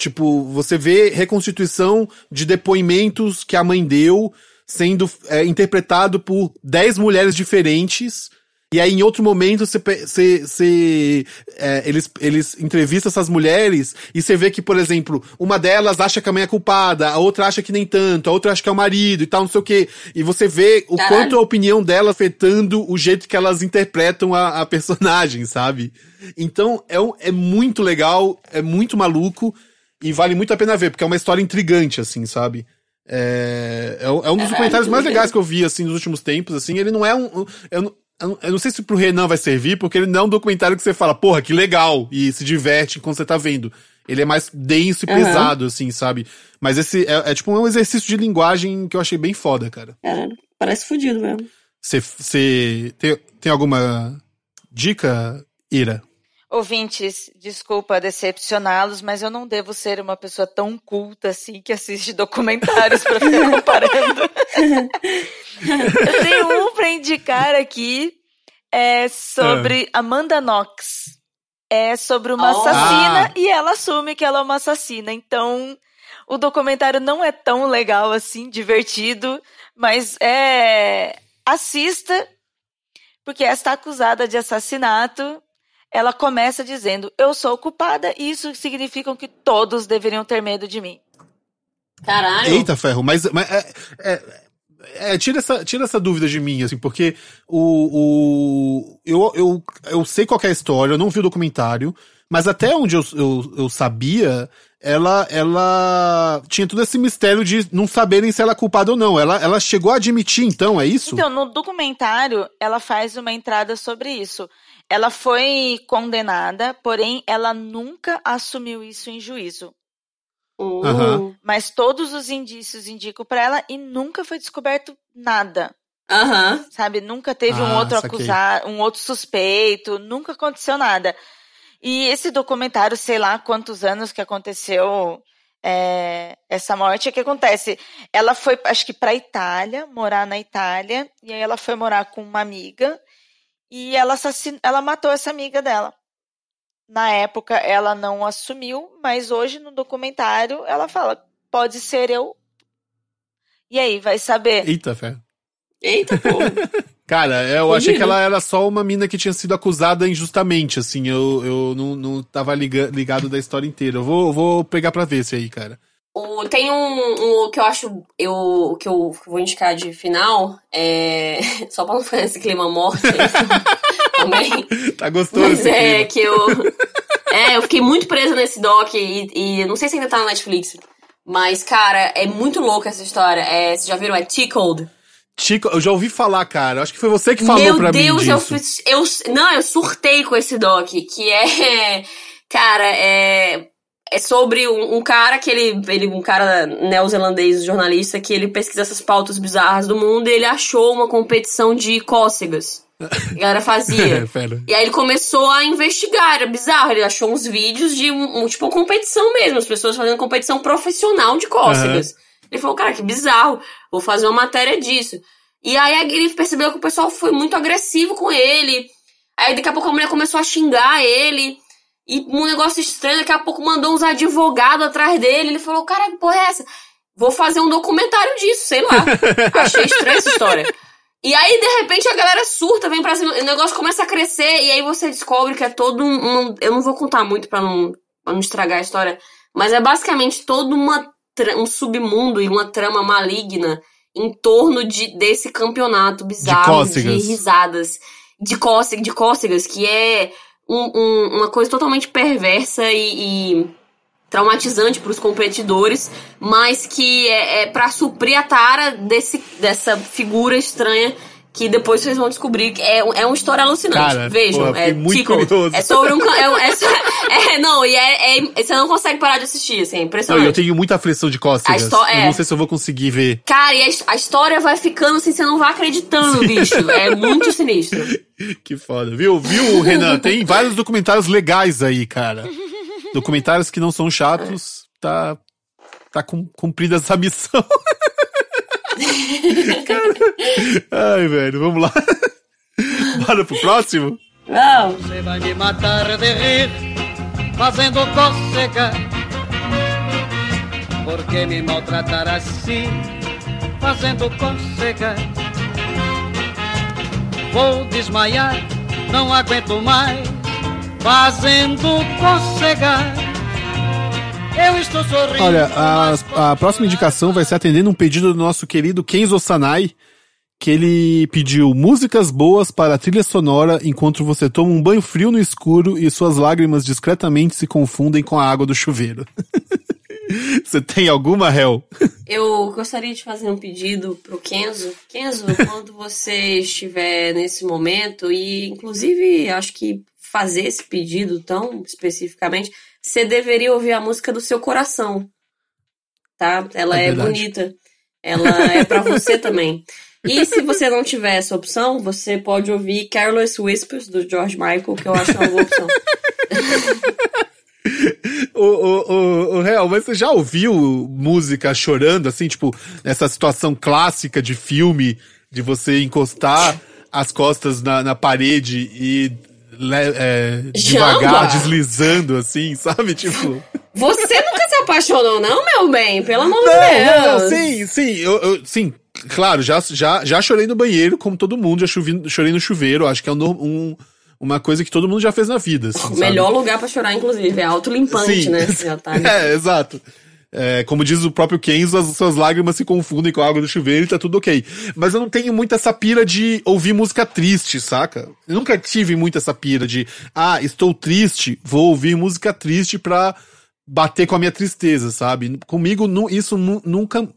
A: tipo, você vê reconstituição de depoimentos que a mãe deu sendo é, interpretado por 10 mulheres diferentes. E aí, em outro momento, você, você, você, é, eles, eles entrevistam essas mulheres e você vê que, por exemplo, uma delas acha que a mãe é culpada, a outra acha que nem tanto, a outra acha que é o marido e tal, não sei o quê. E você vê o
C: Caralho.
A: quanto a opinião dela afetando o jeito que elas interpretam a, a personagem, sabe? Então, é, um- é muito legal, é muito maluco e vale muito a pena ver, porque é uma história intrigante, assim, sabe? É, é, um- é um dos
C: Caralho,
A: documentários
C: que
A: mais legais que eu vi, assim, nos últimos tempos, assim. Ele não é um... eu, não- eu não- sei se pro Renan vai servir, porque ele não é um documentário que você fala, porra, que legal, e se diverte quando você tá vendo. Ele é mais denso e
C: Aham.
A: pesado, assim, sabe? Mas esse é, é tipo um exercício de linguagem que eu achei bem foda, cara.
C: Caralho, parece fudido mesmo.
A: Você, você tem, tem alguma dica, Ira?
B: Ouvintes, desculpa decepcioná-los, mas eu não devo ser uma pessoa tão culta assim que assiste documentários pra ficar comparando. eu tenho um pra indicar aqui, é sobre Amanda Knox. É sobre uma
C: Oh.
B: assassina
A: Ah.
B: e ela assume que ela é uma assassina. Então, o documentário não é tão legal assim, divertido, mas é assista porque esta acusada de assassinato, ela começa dizendo: "Eu sou culpada, e isso significa que todos deveriam ter medo de mim".
C: Caralho.
A: Eita, ferro, mas, mas é, é- é, tira, essa, tira essa dúvida de mim, assim, porque o, o eu, eu, eu sei qual que é a história, eu não vi o documentário, mas até onde eu, eu, eu sabia, ela, ela tinha todo esse mistério de não saberem se ela é culpada ou não. Ela, ela chegou a admitir, então, é isso?
B: Então, no documentário, ela faz uma entrada sobre isso. Ela foi condenada, porém ela nunca assumiu isso em juízo.
C: Hum.
A: Aham.
B: Mas todos os indícios indicam pra ela e nunca foi descoberto nada.
C: Aham.
B: sabe? Nunca teve um
A: Ah,
B: outro
A: saquei.
B: acusado, um outro suspeito, nunca aconteceu nada. E esse documentário, sei lá quantos anos que aconteceu é, essa morte, o que acontece? Ela foi, acho que pra Itália, morar na Itália, e aí ela foi morar com uma amiga, e ela, assassin... ela matou essa amiga dela. Na época, ela não assumiu, mas hoje no documentário ela fala: pode ser eu. E aí, vai saber?
A: Eita, ferro.
C: Eita, porra.
A: Cara, eu achei que ela era só uma mina que tinha sido acusada injustamente, assim. Eu, eu não, não tava liga- ligado da história inteira. Eu vou, vou pegar pra ver esse aí, cara.
C: O- tem um, um que eu acho eu, que eu vou indicar de final. É, só pra não ficar nesse clima morte também.
A: Tá gostoso
C: Mas é
A: clima.
C: que eu. É, eu fiquei muito presa nesse doc e, e não sei se ainda tá na Netflix. Mas, cara, é muito louca essa história. É, vocês já viram? É Tickled.
A: Chico, eu já ouvi falar, cara. Acho que foi você que falou
C: Meu
A: pra
C: Deus,
A: mim
C: eu,
A: disso.
C: fiz- eu. Não, eu surtei com esse doc, que é. Cara, é. É sobre um, um cara que ele, ele. Um cara neozelandês, jornalista, que ele pesquisa essas pautas bizarras do mundo e ele achou uma competição de cócegas. Que a galera fazia.
A: Pera.
C: E aí ele começou a investigar, era bizarro. Ele achou uns vídeos de um, um- tipo competição mesmo, as pessoas fazendo competição profissional de cócegas. Ele falou, cara, que bizarro, vou fazer uma matéria disso. E aí ele percebeu que o pessoal foi muito agressivo com ele. Aí daqui a pouco a mulher começou a xingar ele. E um negócio estranho, daqui a pouco mandou uns advogados atrás dele. Ele falou, cara, que porra é essa? Vou fazer um documentário disso, sei lá. Achei estranha essa história. E aí, de repente, a galera surta, vem pra cima, o negócio começa a crescer, e aí você descobre que é todo um. um- eu não vou contar muito pra não, pra não estragar a história, mas é basicamente todo uma, um submundo e uma trama maligna em torno de, desse campeonato bizarro de,
A: cócegas.
C: risadas. De, cóce, de cócegas, que é um- um- uma coisa totalmente perversa e, e traumatizante para os competidores, mas que é, é para suprir a tara desse, dessa figura estranha que depois vocês vão descobrir que é, é uma história alucinante.
A: Cara,
C: Vejam,
A: porra,
C: é
A: muito
C: Tickled.
A: curioso.
C: É sobre um. É, é, é, não, e é, é- Você não consegue parar de assistir, assim, é
A: Não,
C: impressionante.
A: eu tenho muita aflição de cócegas.
C: Histó-
A: Eu
C: é.
A: não sei se eu vou conseguir ver.
C: Cara, e a, a história vai ficando assim, você não vai acreditando, bicho. É muito sinistro.
A: Que foda. Viu, viu, Renan? Tem vários documentários legais aí, cara. Documentários que não são chatos. Tá, tá cum- cumprida essa missão. Cara, Ai, velho, vamos lá. Bora pro próximo?
C: Não.
D: Você vai me matar de rir, fazendo cócega. Por que me maltratar assim, fazendo cócega? Vou desmaiar, não aguento mais, fazendo cócega. Eu estou sorrindo.
A: Olha, a, a próxima indicação vai ser atendendo um pedido do nosso querido Kenzo Sanai, que ele pediu músicas boas para a trilha sonora enquanto você toma um banho frio no escuro e suas lágrimas discretamente se confundem com a água do chuveiro. você tem alguma, Hel?
C: Eu gostaria de fazer um pedido pro Kenzo. Kenzo, quando você estiver nesse momento, e inclusive acho que fazer esse pedido tão especificamente, você deveria ouvir a música do seu coração. Tá? Ela
A: É
C: é, bonita. Ela é pra você também. E se você não tiver essa opção, você pode ouvir Careless Whispers do George Michael, que eu acho uma boa opção.
A: Ô, ô, ô, ô, Hel, mas você já ouviu música chorando, assim, tipo, nessa situação clássica de filme, de você encostar as costas na, na parede e é, devagar, deslizando, assim, sabe? Tipo.
C: Você nunca se apaixonou, não, meu bem? Pelo amor de
A: Não, não,
C: Deus.
A: sim, sim, eu, eu- sim, claro, já, já, já chorei no banheiro, como todo mundo, já chuvi, chorei no chuveiro, acho que é um, um- uma coisa que todo mundo já fez na vida. Assim,
C: O melhor lugar pra chorar, inclusive. É autolimpante, né? Já tá.
A: É, exato. É, como diz o próprio Kenzo, as suas lágrimas se confundem com a água do chuveiro e tá tudo ok. Mas eu não tenho muito essa pira de ouvir música triste, saca? Eu nunca tive muito essa pira de, ah, estou triste, vou ouvir música triste pra bater com a minha tristeza, sabe? Comigo isso nu- nunca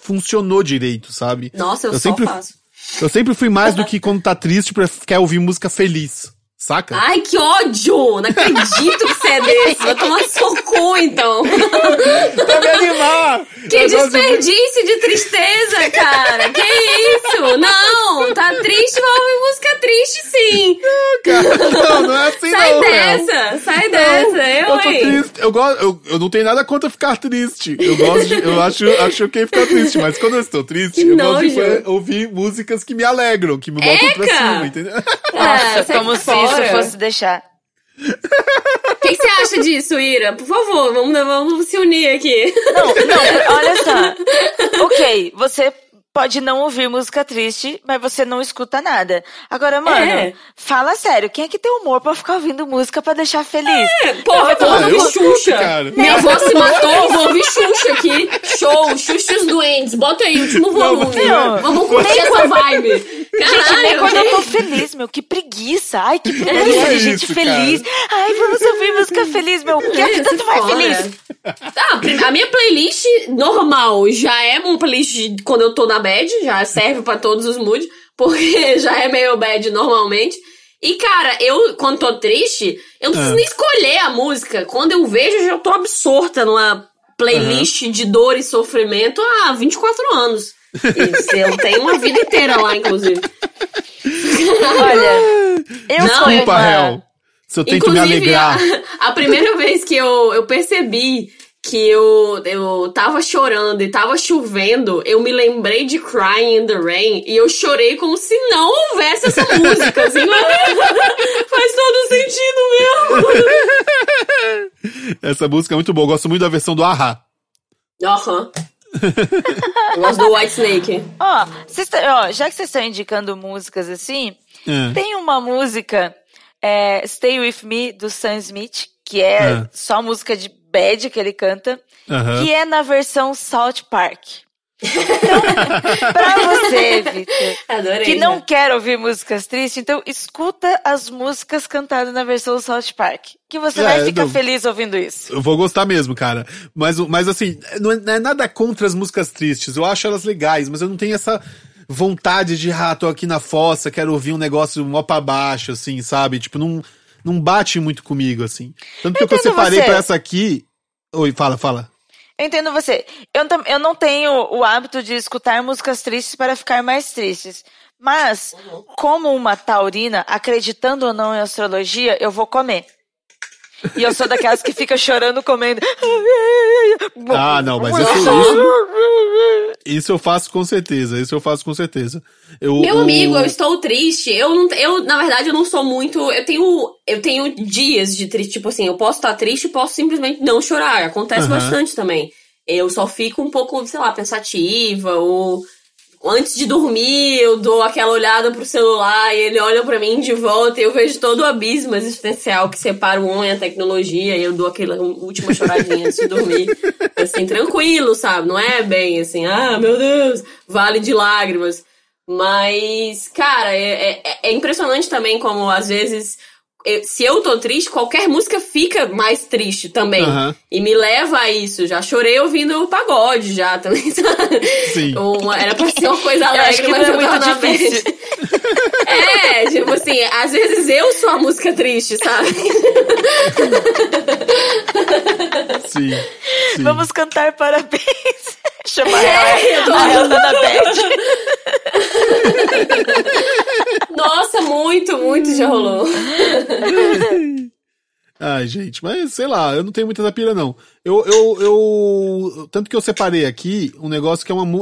A: funcionou direito, sabe?
C: Nossa, eu,
A: Eu
C: só
A: sempre-
C: faço.
A: Eu sempre fui mais do que quando tá triste pra quer ouvir música feliz, saca?
C: Ai, que ódio! Não acredito que você é desse. Vai tomar seu cu, então.
A: pra me animar!
C: Que
A: de-
C: desperdício de tristeza, cara. Que isso? Não, tá triste, vai ouvir música triste, sim.
A: Cara, não, não é assim
C: Sai
A: não,
C: dessa, sai dessa. Eu,
A: Eu tô
C: hein?
A: triste. Eu, gosto, eu, eu não tenho nada contra ficar triste. Eu gosto de, eu acho, acho ok ficar triste, mas quando eu estou triste,
C: Que
A: eu gosto de
C: nojo.
A: ouvir músicas que me alegram, que me botam pra
C: Eca!
A: cima, entendeu?
C: Ah,
B: Nossa,
C: sai
B: como se
C: fora.
B: isso fosse deixar.
C: O que, você acha disso, Ira? Por favor, vamos, vamos se unir aqui.
B: Não, não, olha só. Ok, você pode não ouvir música triste, mas você não escuta nada. Agora, mano,
C: É.
B: fala sério, quem é que tem humor pra ficar ouvindo música pra deixar feliz?
C: Porra, eu vou
A: eu
C: ouvir Xuxa.
A: cara.
C: Minha avó se matou, eu vou ouvir Xuxa aqui. Show, Xuxa e os Duendes. Bota aí, último volume.
B: não.
C: Vamos curtir essa vibe.
B: Gente, nem
C: Caralho,
B: quando eu tô feliz, meu, que preguiça. Ai, que
A: é
B: preguiça de gente
A: isso,
B: feliz. Ai, vamos ouvir música feliz, meu. Que é que tanto vai feliz?
C: Ah, pri- a minha playlist normal já é uma playlist de quando eu tô na bad, já serve pra todos os moods, porque já é meio bad normalmente. E, cara, eu, quando tô triste, eu não preciso
A: Ah.
C: nem escolher a música. Quando eu vejo, eu já tô absorta numa playlist de dor e sofrimento há 24 anos. Isso, eu tenho uma vida inteira lá, inclusive.
B: Olha, eu
C: Não,
A: Desculpa,
B: uma...
A: Hel. Se eu tento me alegrar.
C: A, a primeira vez que eu, eu percebi que eu, eu tava chorando e tava chovendo, eu me lembrei de Crying in the Rain e eu chorei como se não houvesse essa música, assim. Faz todo sentido mesmo.
A: Essa música é muito boa. Eu gosto muito da versão do Ahá.
C: Aham. Eu gosto do White Snake.
B: Ó, tá- ó, já que vocês estão indicando músicas assim,
A: É.
B: tem uma música, é, Stay With Me, do Sam Smith, que é,
A: É.
B: só música de bad que ele canta,
A: Aham.
B: que é na versão South Park. Então, pra você,
C: Adorei.
B: que não quer ouvir músicas tristes, então escuta as músicas cantadas na versão South Park, que você
A: É,
B: vai ficar
A: não-
B: feliz ouvindo isso.
A: Eu vou gostar mesmo, cara. Mas, mas assim, não é, não é nada contra as músicas tristes. Eu acho elas legais, mas eu não tenho essa vontade de, ah, tô aqui na fossa, quero ouvir um negócio mó pra baixo, assim, sabe? Tipo, não, não bate muito comigo, assim. Tanto que eu,
B: Entendo
A: separei
B: você.
A: pra essa aqui. Oi, fala, fala.
B: Entendo você. Eu, eu não tenho o hábito de escutar músicas tristes para ficar mais tristes. Mas, como uma taurina, acreditando ou não em astrologia, eu vou comer. E eu sou daquelas que fica chorando comendo.
A: Ah, não, mas isso, isso, isso eu faço com certeza. Isso eu faço com certeza. Eu,
C: Meu
A: o-
C: amigo, eu estou triste. Eu, não, eu, na verdade, eu não sou muito. Eu tenho, eu tenho dias de triste. Tipo assim, eu posso estar triste e posso simplesmente não chorar. Acontece bastante também. Eu só fico um pouco, sei lá, pensativa ou. Antes de dormir, eu dou aquela olhada pro celular e ele olha pra mim de volta e eu vejo todo o abismo existencial que separa o homem e a tecnologia e eu dou aquela última choradinha antes de dormir. Assim, tranquilo, sabe? Não é bem assim, ah, meu Deus, vale de lágrimas. Mas, cara, é, é- é impressionante também como às vezes. Se eu tô triste, qualquer música fica mais triste também.
A: Aham.
C: E me leva a isso. Já chorei ouvindo o pagode já também?
A: Sim.
C: Uma- era pra ser uma coisa alegre, mas
B: é
C: eu
B: muito difícil.
C: É, tipo assim, às vezes eu sou a música triste, sabe?
A: Sim. sim.
B: Vamos cantar parabéns. Chama
C: É, eu tô-
B: a Helda da Beth.
C: Nossa, muito, muito já rolou.
A: Ai, gente, mas sei lá, eu não tenho muita da pira, não. Eu, eu, eu. Tanto que eu separei aqui um negócio que é uma,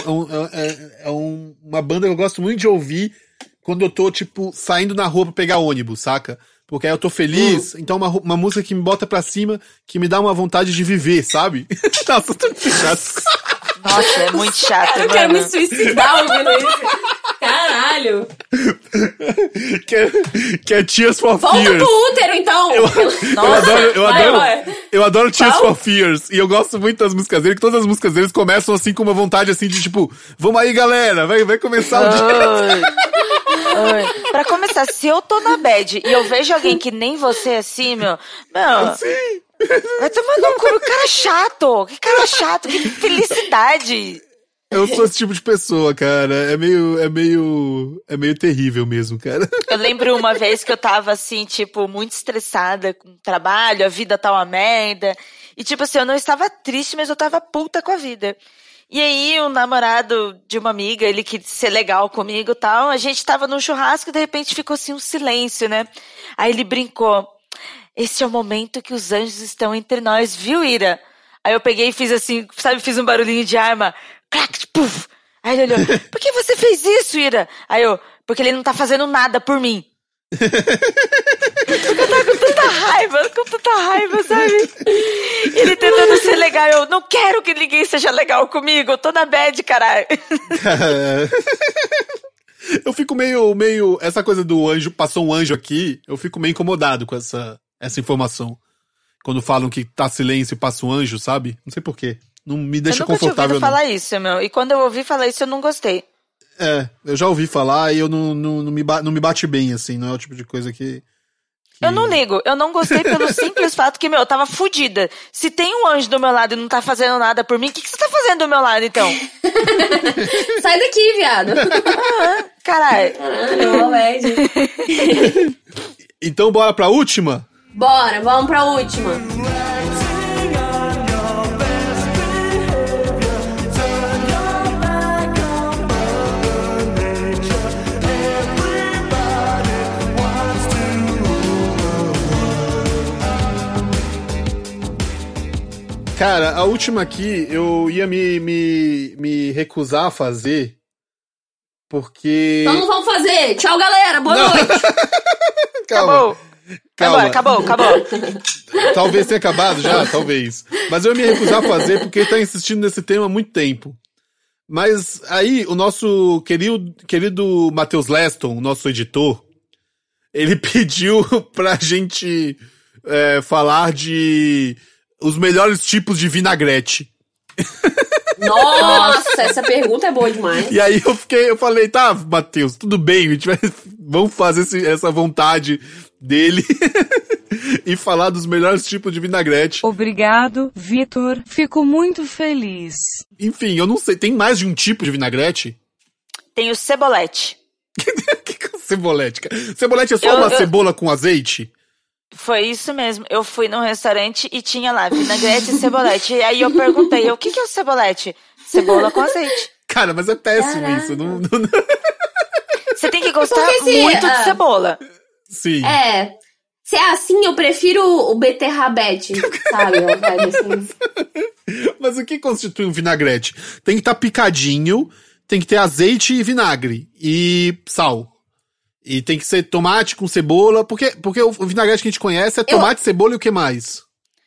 A: é é- é um- uma banda que eu gosto muito de ouvir quando eu tô, tipo, saindo na rua pra pegar ônibus, saca? Porque aí eu tô feliz, então uma, ru- uma música que me bota pra cima, que me dá uma vontade de viver, sabe? Nossa, tô chato.
B: Nossa, é muito chato,
C: Eu quero me suicidar ouvindo isso. Caralho.
A: que, é, que é Tears for
C: Volta
A: Fears.
C: pro útero, então.
A: Eu,
B: Nossa,
A: eu adoro, eu
C: vai,
A: adoro,
C: vai.
A: eu adoro Tears
C: Qual?
A: for Fears. E eu gosto muito das músicas dele, que todas as músicas deles começam assim com uma vontade assim de tipo, vamos aí, galera, vai, vai começar o dia.
B: Pra começar, se eu tô na bad e eu vejo alguém que nem você assim, meu, meu,
A: Sim.
B: Vai tomar no cu, cara chato. Que cara chato, que felicidade.
A: Eu sou esse tipo de pessoa, cara. É meio, é meio, é meio terrível mesmo, cara.
B: Eu lembro uma vez que eu tava assim, tipo, muito estressada com o trabalho, a vida tá uma merda. E tipo assim, eu não estava triste, mas eu tava puta com a vida. E aí, o namorado de uma amiga, ele quis ser legal comigo e tal, a gente tava num churrasco e de repente ficou assim um silêncio, né? Aí ele brincou. Esse é o momento que os anjos estão entre nós, viu, Ira? Aí eu peguei e fiz assim, sabe, fiz um barulhinho de arma. Crack, puf. Aí ele olhou, por que você fez isso, Ira? Aí eu, porque ele não tá fazendo nada por mim. eu tava com tanta raiva, com tanta raiva, sabe? Ele tentando ser legal, eu não quero que ninguém seja legal comigo, eu tô na bad, caralho.
A: Eu fico meio, meio, essa coisa do anjo, passou um anjo aqui, eu fico meio incomodado com essa, essa informação. Quando falam que tá silêncio e passa um anjo, sabe? Não sei porquê. Não me deixa
B: eu nunca
A: confortável, não.
B: falar isso, meu. E quando eu ouvi falar isso, eu não gostei.
A: É, eu já ouvi falar e eu não, não, não, me, não me bate bem, assim, não é o tipo de coisa que. que-
B: Eu não ligo, eu não gostei pelo simples fato que, meu, eu tava fudida. Se tem um anjo do meu lado e não tá fazendo nada por mim, o que, que você tá fazendo do meu lado, então?
C: Sai daqui, viado.
B: Ah, caralho.
C: Caralho, LED.
A: Então bora pra última?
C: Bora, vamos pra última.
A: Cara, a última aqui eu ia me, me, me recusar a fazer. Porque.
C: Então não vamos fazer. Tchau, galera. Boa
A: Não.
C: noite.
A: Calma.
B: Acabou.
A: Calma.
B: Acabou, acabou, acabou.
A: Talvez tenha acabado já, talvez. Mas eu ia me recusar a fazer porque ele tá insistindo nesse tema há muito tempo. Mas aí, o nosso querido, querido Matheus Leston, o nosso editor, ele pediu pra gente é, falar de os melhores tipos de vinagrete.
C: Nossa, essa pergunta é boa demais.
A: E aí eu fiquei, eu falei, tá, Matheus, tudo bem, a gente vai, vamos fazer esse- essa vontade dele e falar dos melhores tipos de vinagrete.
E: Obrigado, Vitor. Fico muito feliz.
A: Enfim, eu não sei, tem mais de um tipo de vinagrete?
B: Tem o cebolete.
A: O que que é cebolete? Cebolete é só
B: Eu-
A: uma
B: eu-
A: cebola com azeite?
B: Foi isso mesmo. Eu fui num restaurante e tinha lá vinagrete e cebolete. E aí eu perguntei, o que, que é o cebolete? Cebola com azeite.
A: Cara, mas é péssimo
C: Caraca.
A: isso. Não, não- não-
B: Você tem que gostar
C: se-
B: muito
C: ah,
B: de cebola.
A: Sim.
C: É. Se é assim, eu prefiro o beterrabete, sabe? Assim.
A: Mas o que constitui um vinagrete? Tem que estar picadinho, tem que ter azeite e vinagre. E sal. E tem que ser tomate com cebola, porque, porque o vinagrete que a gente conhece é tomate, cebola e o que mais?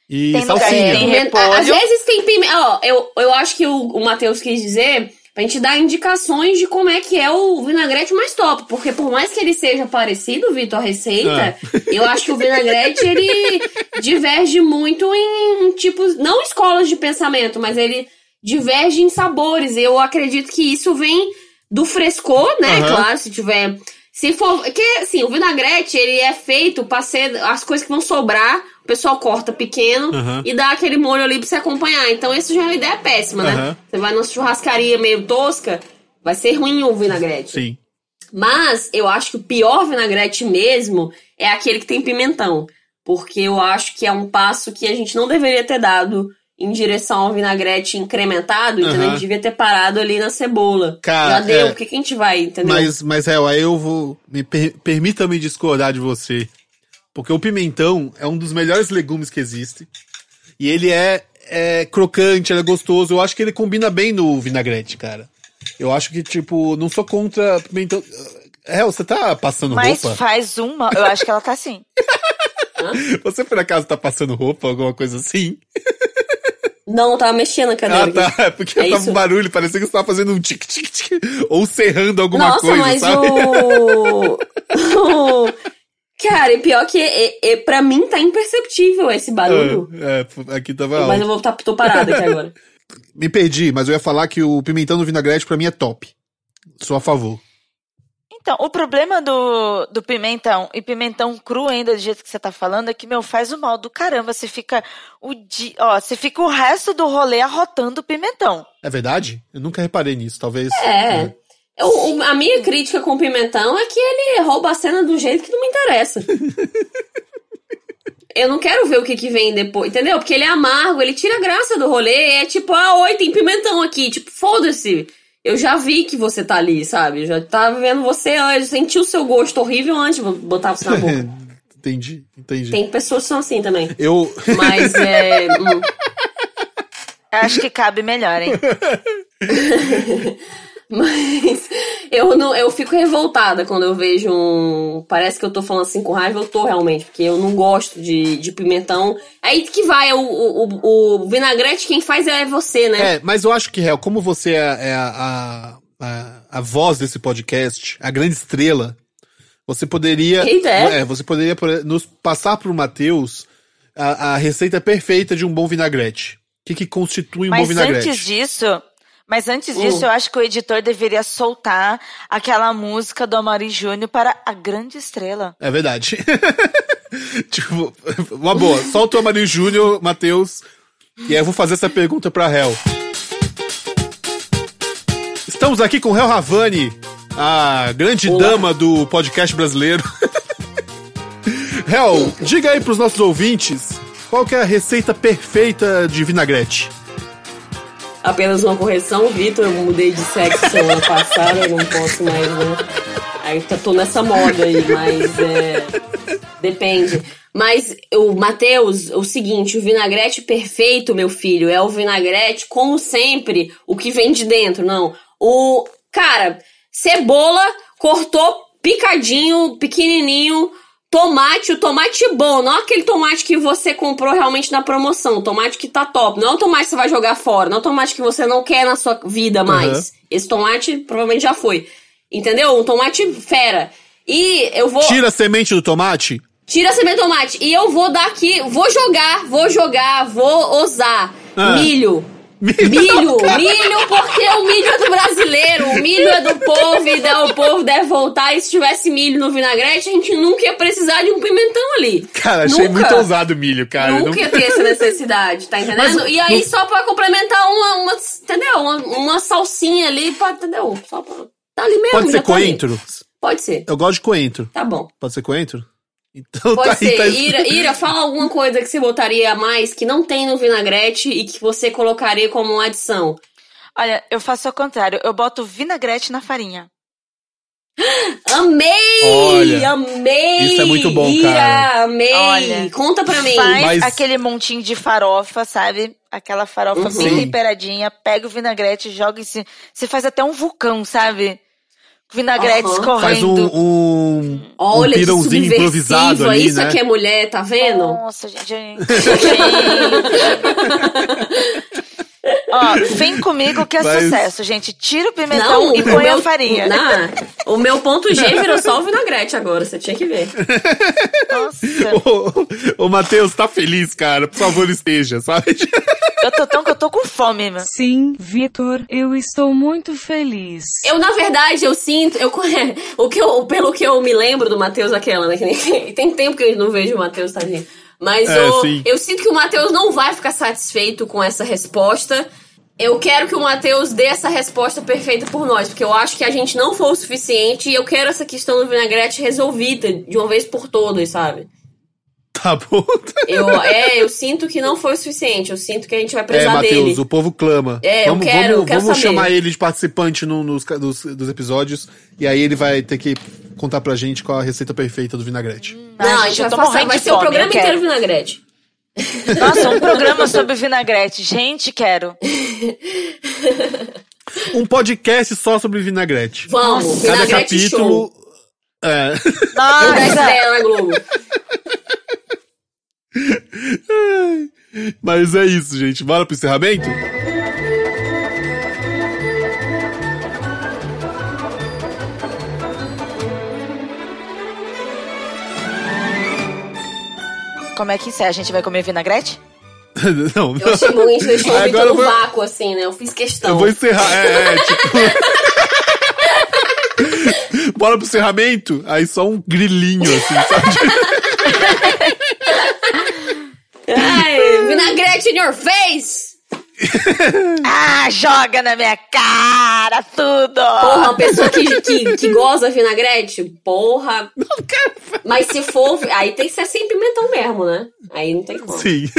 A: E
B: Tem lugar
A: salsinha.
B: tem repolho.
C: Às vezes tem pimenta. Ó, eu, eu acho que o, o Matheus quis dizer pra gente dar indicações de como é que é o vinagrete mais top. Porque por mais que ele seja parecido, Vitor, a receita, eu acho que o vinagrete ele diverge muito em tipos. Não escolas de pensamento, mas ele diverge em sabores. Eu acredito que isso vem do frescor, né?
A: Aham.
C: Claro, se tiver. Se for. Que, assim, o vinagrete, ele é feito pra ser as coisas que vão sobrar, pessoal corta pequeno
A: Aham.
C: e dá aquele molho ali pra você acompanhar. Então, isso já é uma ideia péssima, né? Você vai numa churrascaria meio tosca, vai ser ruim o vinagrete.
A: Sim.
C: Mas eu acho que o pior vinagrete mesmo é aquele que tem pimentão. Porque eu acho que é um passo que a gente não deveria ter dado em direção ao vinagrete incrementado, entendeu? A gente devia ter parado ali na cebola.
A: Cara,
C: Já deu,
A: é.
C: por que, que a gente vai, entendeu?
A: Mas, mas é, aí eu vou. Me per- Permita-me discordar de você. Porque o pimentão é um dos melhores legumes que existe. E ele é, é crocante, ele é gostoso. Eu acho que ele combina bem no vinagrete, cara. Eu acho que, tipo, não sou contra pimentão. É, você tá passando
B: Mas
A: roupa?
B: faz uma. Eu acho que ela tá assim.
A: Você por acaso tá passando roupa, alguma coisa assim?
C: Não, tava mexendo na cadeira.
A: Ah, tá. É porque
C: É
A: tava
C: isso?
A: um barulho, parecia que você tava fazendo um tic-tic-tic. Ou serrando alguma
C: Nossa,
A: coisa,
C: mas
A: sabe?
C: o... o- Cara, e pior que é, é, pra mim tá imperceptível esse barulho.
A: É, é, aqui tava
C: Mas
A: alto.
C: eu vou tá, tô parada aqui agora.
A: Me perdi, mas eu ia falar que o pimentão no vinagrete pra mim é top. Sou a favor.
B: Então, o problema do, do pimentão, e pimentão cru ainda, do jeito que você tá falando, é que, meu, faz o mal do caramba. Você fica o dia, ó, você fica o resto do rolê arrotando o pimentão.
A: É verdade? Eu nunca reparei nisso, talvez.
C: É. Eu- o- a minha crítica com o Pimentão é que ele rouba a cena do jeito que não me interessa. Eu não quero ver o que, que vem depois, entendeu? Porque ele é amargo, ele tira a graça do rolê. É tipo, ah, oi, tem pimentão aqui. Tipo, foda-se. Eu já vi que você tá ali, sabe? Eu já tava vendo você, eu senti o seu gosto horrível antes de botar você na boca.
A: entendi, entendi.
C: Tem pessoas que são assim também.
A: Eu.
C: Mas é. hum.
B: Acho que cabe melhor, hein?
C: Mas eu não, eu fico revoltada quando eu vejo um. Parece que eu tô falando assim com raiva, eu tô realmente, porque eu não gosto de, de pimentão. Aí que vai, o, o, o, o vinagrete quem faz é você, né?
A: É, mas eu acho que, Real, como você é, é a, a, a voz desse podcast, a grande estrela, você poderia.
C: Eita, é?
A: é, você poderia por- nos passar pro Matheus a, a receita perfeita de um bom vinagrete. O que, que constitui um bom
B: Mas
A: vinagrete?
B: antes disso, mas antes disso, eu acho que o editor deveria soltar aquela música do Amari Júnior para a grande estrela.
A: É verdade. tipo, uma boa. Solta o Amarillo Júnior, Matheus. E aí eu vou fazer essa pergunta pra Hel. Estamos aqui com Hel Ravani, a grande
C: Olá.
A: dama do podcast brasileiro. Hel, diga aí pros nossos ouvintes qual que é a receita perfeita de vinagrete.
C: Apenas uma correção, Vitor, eu mudei de sexo semana passada, eu não posso mais, né? Aí tá- tô nessa moda aí, mas é. Depende. Mas o Matheus, o seguinte, o vinagrete perfeito, meu filho, é o vinagrete, como sempre, o que vem de dentro, não. O. Cara, cebola, cortou picadinho, pequenininho, tomate, o tomate bom, não aquele tomate que você comprou realmente na promoção, o tomate que tá top. Não é o tomate que você vai jogar fora, não é o tomate que você não quer na sua vida mais. Esse tomate provavelmente já foi. Entendeu? Um tomate fera. E eu vou.
A: Tira a semente do tomate?
C: Tira a semente de tomate. E eu vou dar aqui, vou jogar, vou jogar, vou ousar.
A: Ah.
C: Milho. Milho, milho, porque o milho é do brasileiro, o milho é do povo e da- o povo deve voltar. E se tivesse milho no vinagrete, a gente nunca ia precisar de um pimentão ali.
A: Cara, achei
C: Nunca.
A: muito ousado o milho, cara.
C: Nunca
A: Não-
C: ia ter essa necessidade, tá entendendo?
A: Mas,
C: e aí,
A: no-
C: só pra complementar uma, uma entendeu? Uma, uma salsinha ali, pra, entendeu? Só pra. Tá ali mesmo,
A: Pode ser
C: tá
A: coentro?
C: Pode ser,
A: Eu gosto de coentro.
C: tá bom.
A: Pode ser coentro? Então
C: Pode
A: tá aí,
C: ser.
A: tá
C: Ira, Ira, fala alguma coisa que você botaria a mais que não tem no vinagrete e que você colocaria como uma adição.
B: Olha, eu faço ao contrário. Eu boto vinagrete na farinha.
C: Amei!
A: Olha,
C: amei!
A: isso é muito bom,
C: Ira,
A: cara.
C: amei!
B: Olha,
C: Conta pra mim.
B: Faz
A: Mas-
B: aquele montinho de farofa, sabe? Aquela farofa
C: Uhum.
B: bem temperadinha, pega o vinagrete, joga em cima. Você faz até um vulcão, sabe? Vinagrete
C: Aham.
B: escorrendo.
A: Faz um, um,
C: Olha
A: um pirãozinho improvisado ali,
C: Isso
A: né?
C: aqui é mulher, tá vendo?
B: Nossa, gente. gente. Ó, vem comigo que é
A: Mas-
B: sucesso, gente. Tira o pimentão e
C: o
B: põe
C: meu,
B: a farinha.
C: Não, o meu ponto G virou só o vinagrete agora, você tinha que ver.
B: Nossa.
A: Ô, ô Matheus, tá feliz, cara? Por favor, esteja, sabe?
B: Eu tô tão que eu tô com fome, meu.
E: Sim, Vitor, eu estou muito feliz.
C: Eu, na verdade, eu sinto, eu, o que eu, pelo que eu me lembro do Matheus aquela, né? que nem- tem tempo que eu não vejo o Matheus, tadinho. Mas
A: É,
C: eu, eu sinto que o Matheus não vai ficar satisfeito com essa resposta. Eu quero que o Matheus dê essa resposta perfeita por nós, porque eu acho que a gente não foi o suficiente e eu quero essa questão do vinagrete resolvida de uma vez por todas, sabe?
A: Tá bom.
C: Eu, é, eu sinto que não foi o suficiente. Eu sinto que a gente vai
A: É,
C: precisar
A: Matheus,
C: dele.
A: o povo clama.
C: É, eu
A: vamos,
C: quero,
A: vamos,
C: eu quero
A: vamos chamar ele de participante no- nos, dos, dos episódios. E aí ele vai ter que contar pra gente qual a receita perfeita do vinagrete.
C: Não, a
B: gente,
C: vai passar, vai ser o programa inteiro vinagrete.
B: Nossa, um programa sobre vinagrete. Gente, quero.
A: Um podcast só sobre vinagrete.
C: Vamos,
A: Cada
C: vinagrete show.
A: capítulo. É.
C: Dar essa
B: Nossa.
A: Mas é isso, gente. Bora pro encerramento?
B: Como é que isso é? A gente vai comer vinagrete?
A: não,
C: Eu achei bom que a gente deixou o
A: Agora
C: Vitor
A: eu
C: no
A: vou-
C: vácuo, assim, né? Eu fiz questão.
A: Eu vou encerrar. É, é, tipo. Bora pro encerramento? Aí só um grilinho, assim, sabe?
C: Ai, vinagrete in your face!
B: Ah, joga na minha cara tudo!
C: Porra, uma pessoa que, que, que goza vinagrete? Porra. Mas se for, aí tem que ser sem pimentão mesmo, né? Aí não tem como.
A: Sim.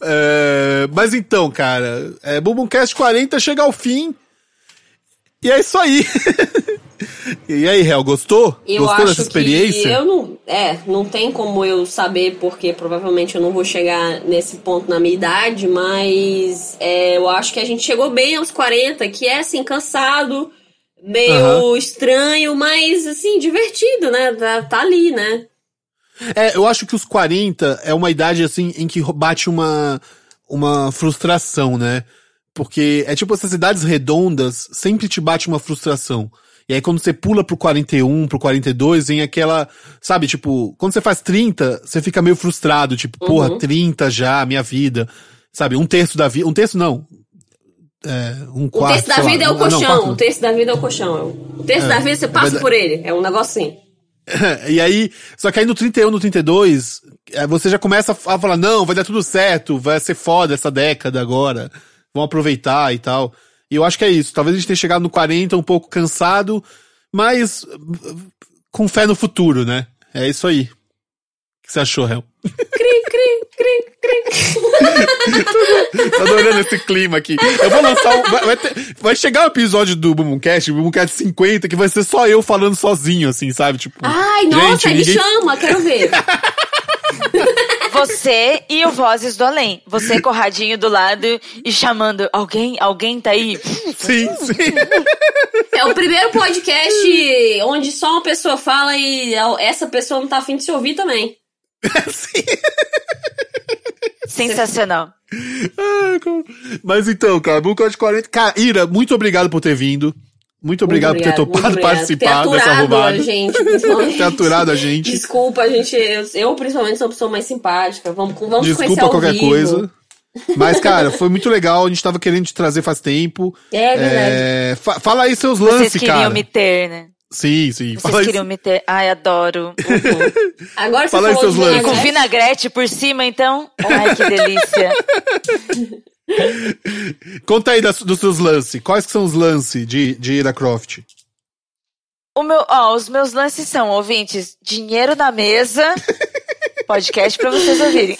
A: É, mas então, cara, é, Bumbumcast 40 chega ao fim. E é isso aí. e aí, Real, gostou?
C: Eu
A: gostou
C: acho
A: dessa experiência?
C: que eu não, é, não tem como eu saber porque provavelmente eu não vou chegar nesse ponto na minha idade, mas é, eu acho que a gente chegou bem aos 40, que é assim cansado, meio
A: Aham.
C: estranho, mas assim divertido, né? Tá, tá ali, né?
A: É, eu acho que os 40 é uma idade, assim, em que bate uma, uma frustração, né? Porque é tipo essas idades redondas sempre te bate uma frustração. E aí quando você pula pro 41, pro 42, vem aquela, sabe, tipo, quando você faz 30, você fica meio frustrado, tipo, porra,
C: Uhum.
A: 30 já, minha vida. Sabe, um terço da vida, um terço não. É, um quarto,
C: terço da
A: sei lá.
C: vida é o
A: Ah, não,
C: colchão.
A: quatro-
C: o terço da vida é o colchão. O terço da vida você passa
A: verdade.
C: por ele. É um negócio assim.
A: e aí, só que aí no 31, no 32, eh, você já começa a falar, não, vai dar tudo certo, vai ser foda essa década agora, vão aproveitar e tal. E eu acho que é isso. Talvez a gente tenha chegado no 40 um pouco cansado, mas com fé no futuro, né? É isso aí. O que você achou, Hel?
C: Cri, cri, cri, cri.
A: Tô adorando esse clima aqui. Eu vou lançar um. Vai, vai ter- vai chegar o episódio do Bumbumcast, o Bumbumcast 50, que vai ser só eu falando sozinho, assim, sabe? Tipo.
C: Ai, nossa,
A: gente,
C: me
A: ninguém-
C: chama, quero ver.
B: Você e o Vozes do Além. Você corradinho do lado e chamando alguém, alguém tá aí.
A: Sim, sim.
C: é o primeiro podcast onde só uma pessoa fala e essa pessoa não tá afim de se ouvir também.
A: Sim.
B: Sensacional.
A: Mas então, cara, Blue Code 40. Cara, Ira, muito obrigado por ter vindo. Muito obrigado por ter topado participar
C: ter
A: dessa roubada.
C: a gente.
A: Ter aturado a gente.
C: Desculpa, a gente. Eu, eu, principalmente sou uma pessoa mais simpática. Vamos, vamos
A: Desculpa
C: ao
A: qualquer
C: vivo.
A: coisa. Mas, cara, foi muito legal. A gente tava querendo te trazer faz tempo.
C: É verdade.
A: É, fa- fala aí seus
B: Vocês
A: lances,
B: queriam
A: cara.
B: me ter, né?
A: Sim, sim.
B: Vocês
A: Fala
B: queriam me ter. Ai, adoro.
C: Agora você
A: Fala aí seus lances.
B: Com
C: vinagrete
B: por cima, então? Ai, que delícia.
A: Conta aí das- dos seus lances. Quais que são os lances de, de Ira Croft?
B: O meu, ó, os meus lances são, ouvintes, dinheiro na mesa. Podcast pra vocês ouvirem.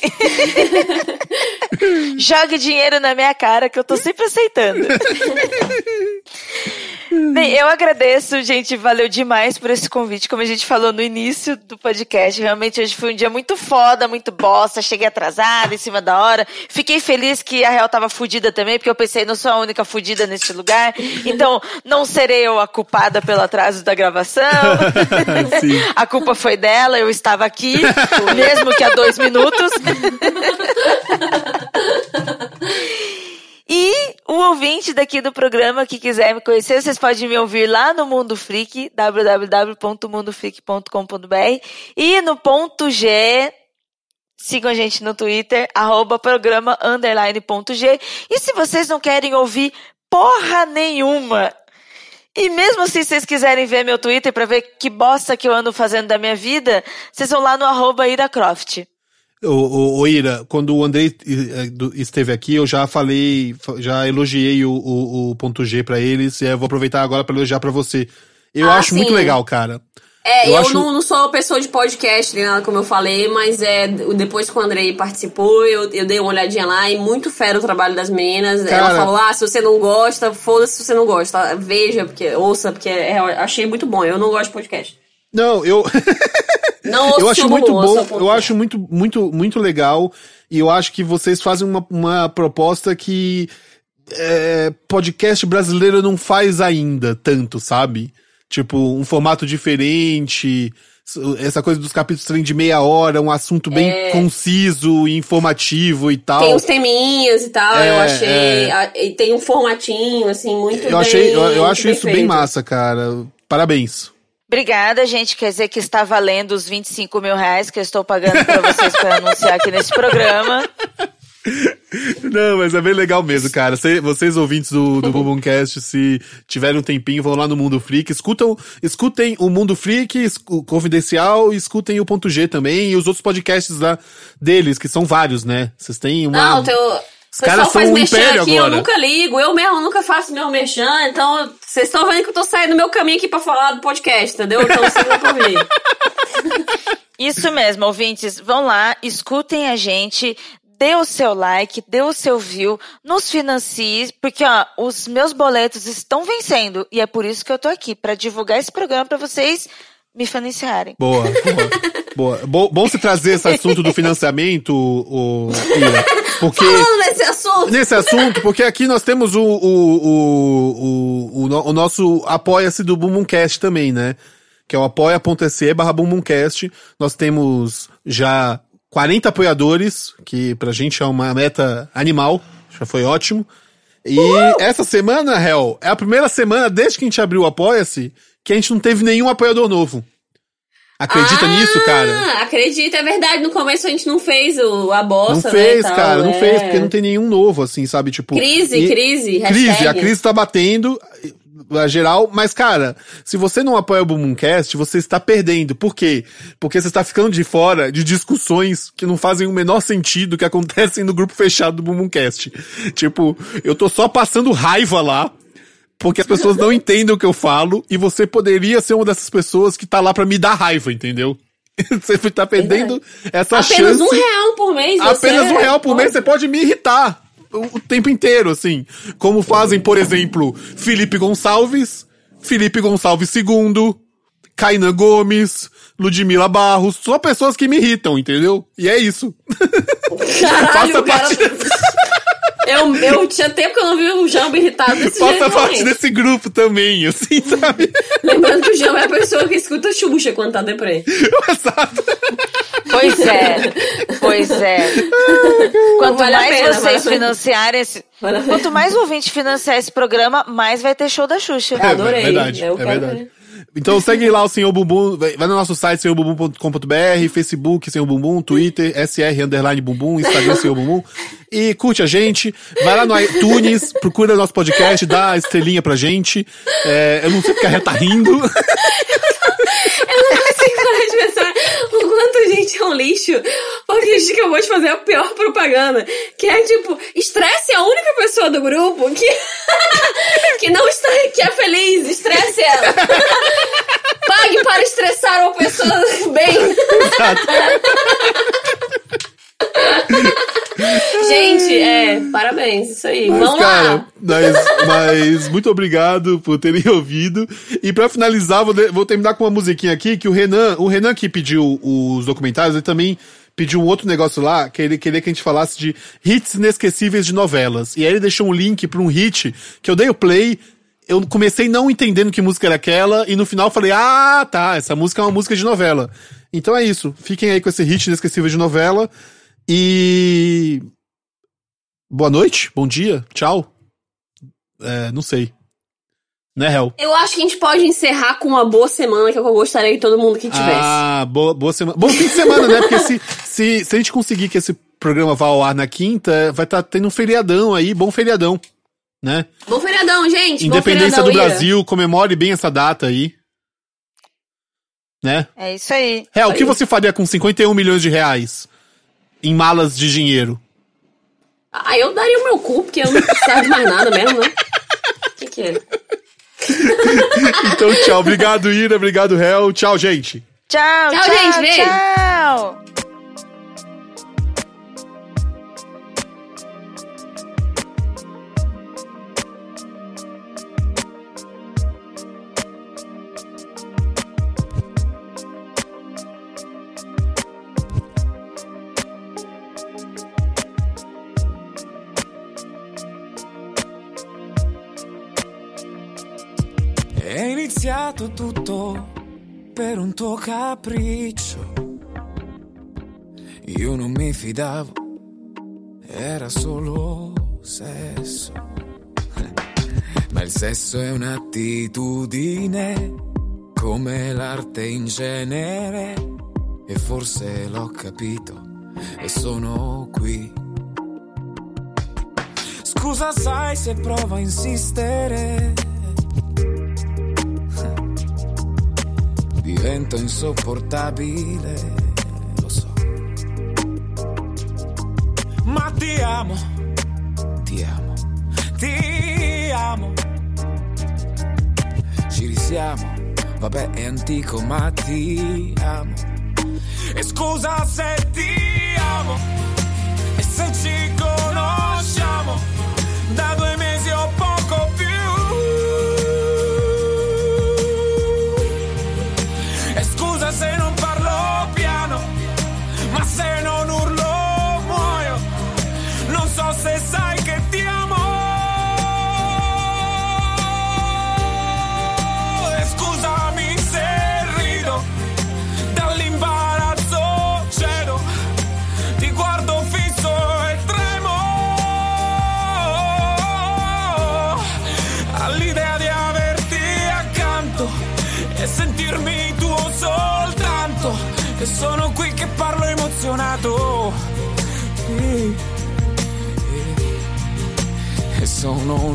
B: Jogue dinheiro na minha cara que eu tô sempre aceitando. Bem, eu agradeço, gente. Valeu demais por esse convite. Como a gente falou no início do podcast, realmente hoje foi um dia muito foda, muito bosta. Cheguei atrasada, em cima da hora. Fiquei feliz que a Real tava fudida também, porque eu pensei, não sou a única fudida nesse lugar. Então, não serei eu a culpada pelo atraso da gravação. A culpa foi dela, eu estava aqui, mesmo que há dois minutos. E o ouvinte daqui do programa que quiser me conhecer, vocês podem me ouvir lá no Mundo Freak, www.mundofreak.com.br e no ponto G, sigam a gente no Twitter, arroba programa underline ponto G. E se vocês não querem ouvir porra nenhuma, e mesmo assim, se vocês quiserem ver meu Twitter pra ver que bosta que eu ando fazendo da minha vida, vocês vão lá no arroba iracroft.
A: Ô, ô, Ira, quando o Andrei eh, do- esteve aqui, eu já falei, fa- já elogiei o, o, o ponto G pra eles, e eu vou aproveitar agora pra elogiar pra você. Eu
C: Ah,
A: acho muito
C: sim.
A: legal, cara.
C: É,
A: Eu
C: eu,
A: acho-
C: não, não sou pessoa de podcast nem nada, como eu falei, mas é depois que o Andrei participou, eu, eu dei uma olhadinha lá e muito fera o trabalho das meninas.
A: Cara-
C: Ela falou: ah, se você não gosta, foda-se se você não gosta. Veja, porque ouça, porque é, eu achei muito bom. Eu não gosto de podcast.
A: Não, eu,
C: Não
A: eu acho muito bom, eu acho muito, muito, muito legal, e eu acho que vocês fazem uma, uma proposta que é, podcast brasileiro não faz ainda tanto, sabe? Tipo, um formato diferente, essa coisa dos capítulos terem de meia hora, um assunto bem
C: É.
A: conciso e informativo e tal.
C: Tem uns teminhas e tal,
A: É,
C: eu achei.
A: é.
C: e tem um formatinho, assim, muito
A: eu
C: bem.
A: achei, eu, eu acho
C: bem
A: isso bem
C: feito.
A: massa, cara. Parabéns.
B: Obrigada, gente. Quer dizer que está valendo os 25 mil reais que eu estou pagando para vocês para anunciar aqui nesse programa.
A: Não, mas é bem legal mesmo, cara. Cê- vocês ouvintes do, do Bumbumcast, se tiverem um tempinho, vão lá no Mundo Freak, escutam, escutem o Mundo Freak, o Confidencial, e escutem o Ponto G também e os outros podcasts lá deles, que são vários, né? Vocês têm uma.
C: Não, teu.
A: Os caras são
C: faz
A: um império
C: aqui,
A: agora.
C: eu nunca ligo, eu mesmo nunca faço meu merchan, então vocês estão vendo que eu tô saindo do meu caminho aqui pra falar do podcast, entendeu? Então sigam por mim.
B: Isso mesmo, ouvintes. Vão lá, escutem a gente. Dê o seu like, dê o seu view, nos financie, porque ó, os meus boletos estão vencendo e é por isso que eu tô aqui para divulgar esse programa para vocês me financiarem.
A: Boa, boa. boa. Bo- bom você trazer esse assunto do financiamento, o, Ira, porque.
C: Falando nesse assunto,
A: Nesse assunto, porque aqui nós temos o, o, o, o, o, no- o nosso Apoia-se do Bumbumcast também, né? Que é o apoia.se barra Bumbumcast. Nós temos já 40 apoiadores, que pra gente é uma meta animal, já foi ótimo. E essa semana, Hel, é a primeira semana desde que a gente abriu o Apoia-se que a gente não teve nenhum apoiador novo. Acredita
C: Ah,
A: nisso, cara?
C: Acredita, é verdade. No começo a gente não fez o, a
A: Não
C: bossa,
A: fez,
C: né, tal,
A: cara, não
C: é.
A: fez, porque não tem nenhum novo, assim, sabe? Tipo.
C: Crise,
A: e-
C: crise,
A: Crise,
C: hashtag.
A: a crise tá batendo, a geral, mas cara, se você não apoia o Boomcast, você está perdendo. Por quê? Porque você está ficando de fora de discussões que não fazem o menor sentido que acontecem no grupo fechado do Boomcast. Tipo, eu tô só passando raiva lá. Porque as pessoas não entendem o que eu falo e você poderia ser uma dessas pessoas que tá lá pra me dar raiva, entendeu? Você tá perdendo essa
C: Apenas
A: chance.
C: um real por mês.
A: Apenas um real por mês você pode me irritar o, tempo inteiro, assim. Como fazem, por exemplo, Felipe Gonçalves, Felipe Gonçalves II, Kainan Gomes, Ludmila Barros, só pessoas que me irritam, entendeu? E é isso.
C: Caralho,
A: Faça
C: o cara... Eu, eu tinha tempo que eu não vi o Jambo irritado desse jeito.
A: Faça parte
C: realmente.
A: desse grupo também, assim, sabe?
C: Lembrando que o Jambo é a pessoa que escuta Xuxa quando tá deprê.
A: Exato.
B: Pois é, pois é. Quanto
C: Vale
B: mais
C: pena, vale
B: vocês
C: pena.
B: financiarem esse.
C: Vale.
B: Quanto mais ouvinte financiar esse programa, mais vai ter show da Xuxa.
C: É, Adorei.
A: É verdade,
C: Eu
A: é
C: quero
A: verdade.
C: ver.
A: Então segue lá o Senhor Bumbum, vai vai no nosso site senhorbumbum.com.br, Facebook Senhor Bumbum, Twitter SR underline Bumbum, Instagram Senhor Bumbum e curte a gente, vai lá no iTunes, procura nosso podcast, dá a estrelinha pra gente. É, eu não sei porque a Ré tá rindo.
C: Eu não consigo parar de pensar o quanto a gente é um lixo. Porque a gente acabou de fazer a pior propaganda. Que é tipo, estresse a única pessoa do grupo que, que não está, que é feliz. Estresse ela. Pague para estressar uma pessoa bem. Gente, é, parabéns, isso aí.
A: Mas,
C: Vamos
A: cara,
C: lá.
A: mas, mas muito obrigado por terem ouvido. E pra finalizar, vou, vou terminar com uma musiquinha aqui que o Renan, o Renan que pediu os documentários, ele também pediu um outro negócio lá, que ele queria que a gente falasse de hits inesquecíveis de novelas. E aí ele deixou um link pra um hit que eu dei o play. Eu comecei não entendendo que música era aquela, e no final falei, ah, tá, essa música é uma música de novela. Então é isso. Fiquem aí com esse hit inesquecível de novela. E. Boa noite, bom dia, tchau. É, não sei. Né, Hel?
C: Eu acho que a gente pode encerrar com uma boa semana, que é eu gostaria que todo mundo que tivesse.
A: Ah, boa, boa semana. Bom fim de semana, né? Porque se, se, se a gente conseguir que esse programa vá ao ar na quinta, vai estar tendo um feriadão aí, bom feriadão, né?
C: Bom feriadão, gente. Bom
A: Independência
C: feriadão,
A: do
C: Ira.
A: Brasil, comemore bem essa data aí. Né?
B: É isso aí.
A: Hel, o que você faria com 51 milhões de reais em malas de dinheiro?
C: Ah, eu daria o meu cu, porque eu não precisava de mais nada mesmo, né? O que, que é?
A: Então, tchau. Obrigado, Ira. Obrigado, Hel. Tchau, gente.
B: Tchau,
C: Tchau,
B: tchau,
C: gente, beijo.
B: Tchau.
F: Iniziato tutto per un tuo capriccio. Io non mi fidavo, era solo sesso. Ma il sesso è un'attitudine, come l'arte in genere. E forse l'ho capito e sono qui. Scusa, sai se provo a insistere. Divento insopportabile, lo so. Ma ti amo, ti amo, ti amo. Ci risiamo, vabbè è antico ma ti amo. E scusa se ti amo, e se ci conosciamo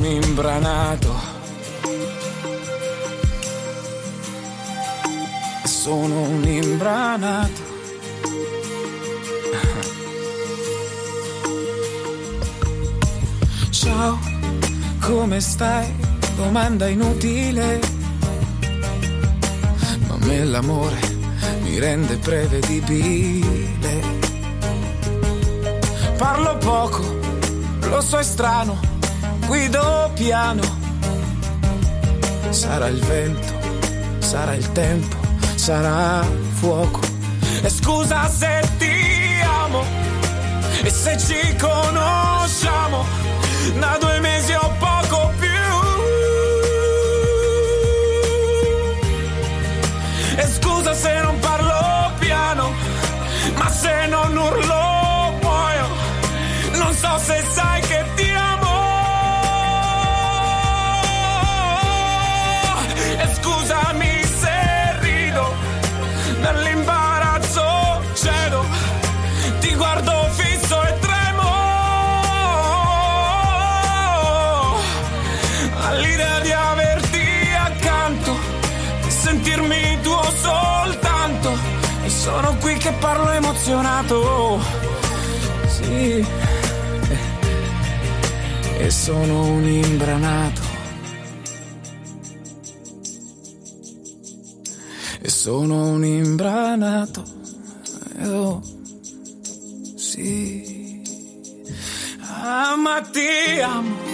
F: imbranato. Sono un imbranato. Ciao, come stai? Domanda inutile. Ma me l'amore mi rende prevedibile. Parlo poco, lo so è strano, guido piano. Sarà il vento, sarà il tempo, sarà fuoco. E scusa se ti amo, e se ci conosciamo da due mesi o poco più. E scusa se non parlo piano, ma se non urlo muoio. Non so se sai che ti amo. Dall'imbarazzo cedo. Ti guardo fisso e tremo all'idea di averti accanto, sentirmi tuo soltanto. E sono qui che parlo emozionato. Sì, e sono un imbranato. Sono un imbranato. Oh, sì. Ah, ma ti amo.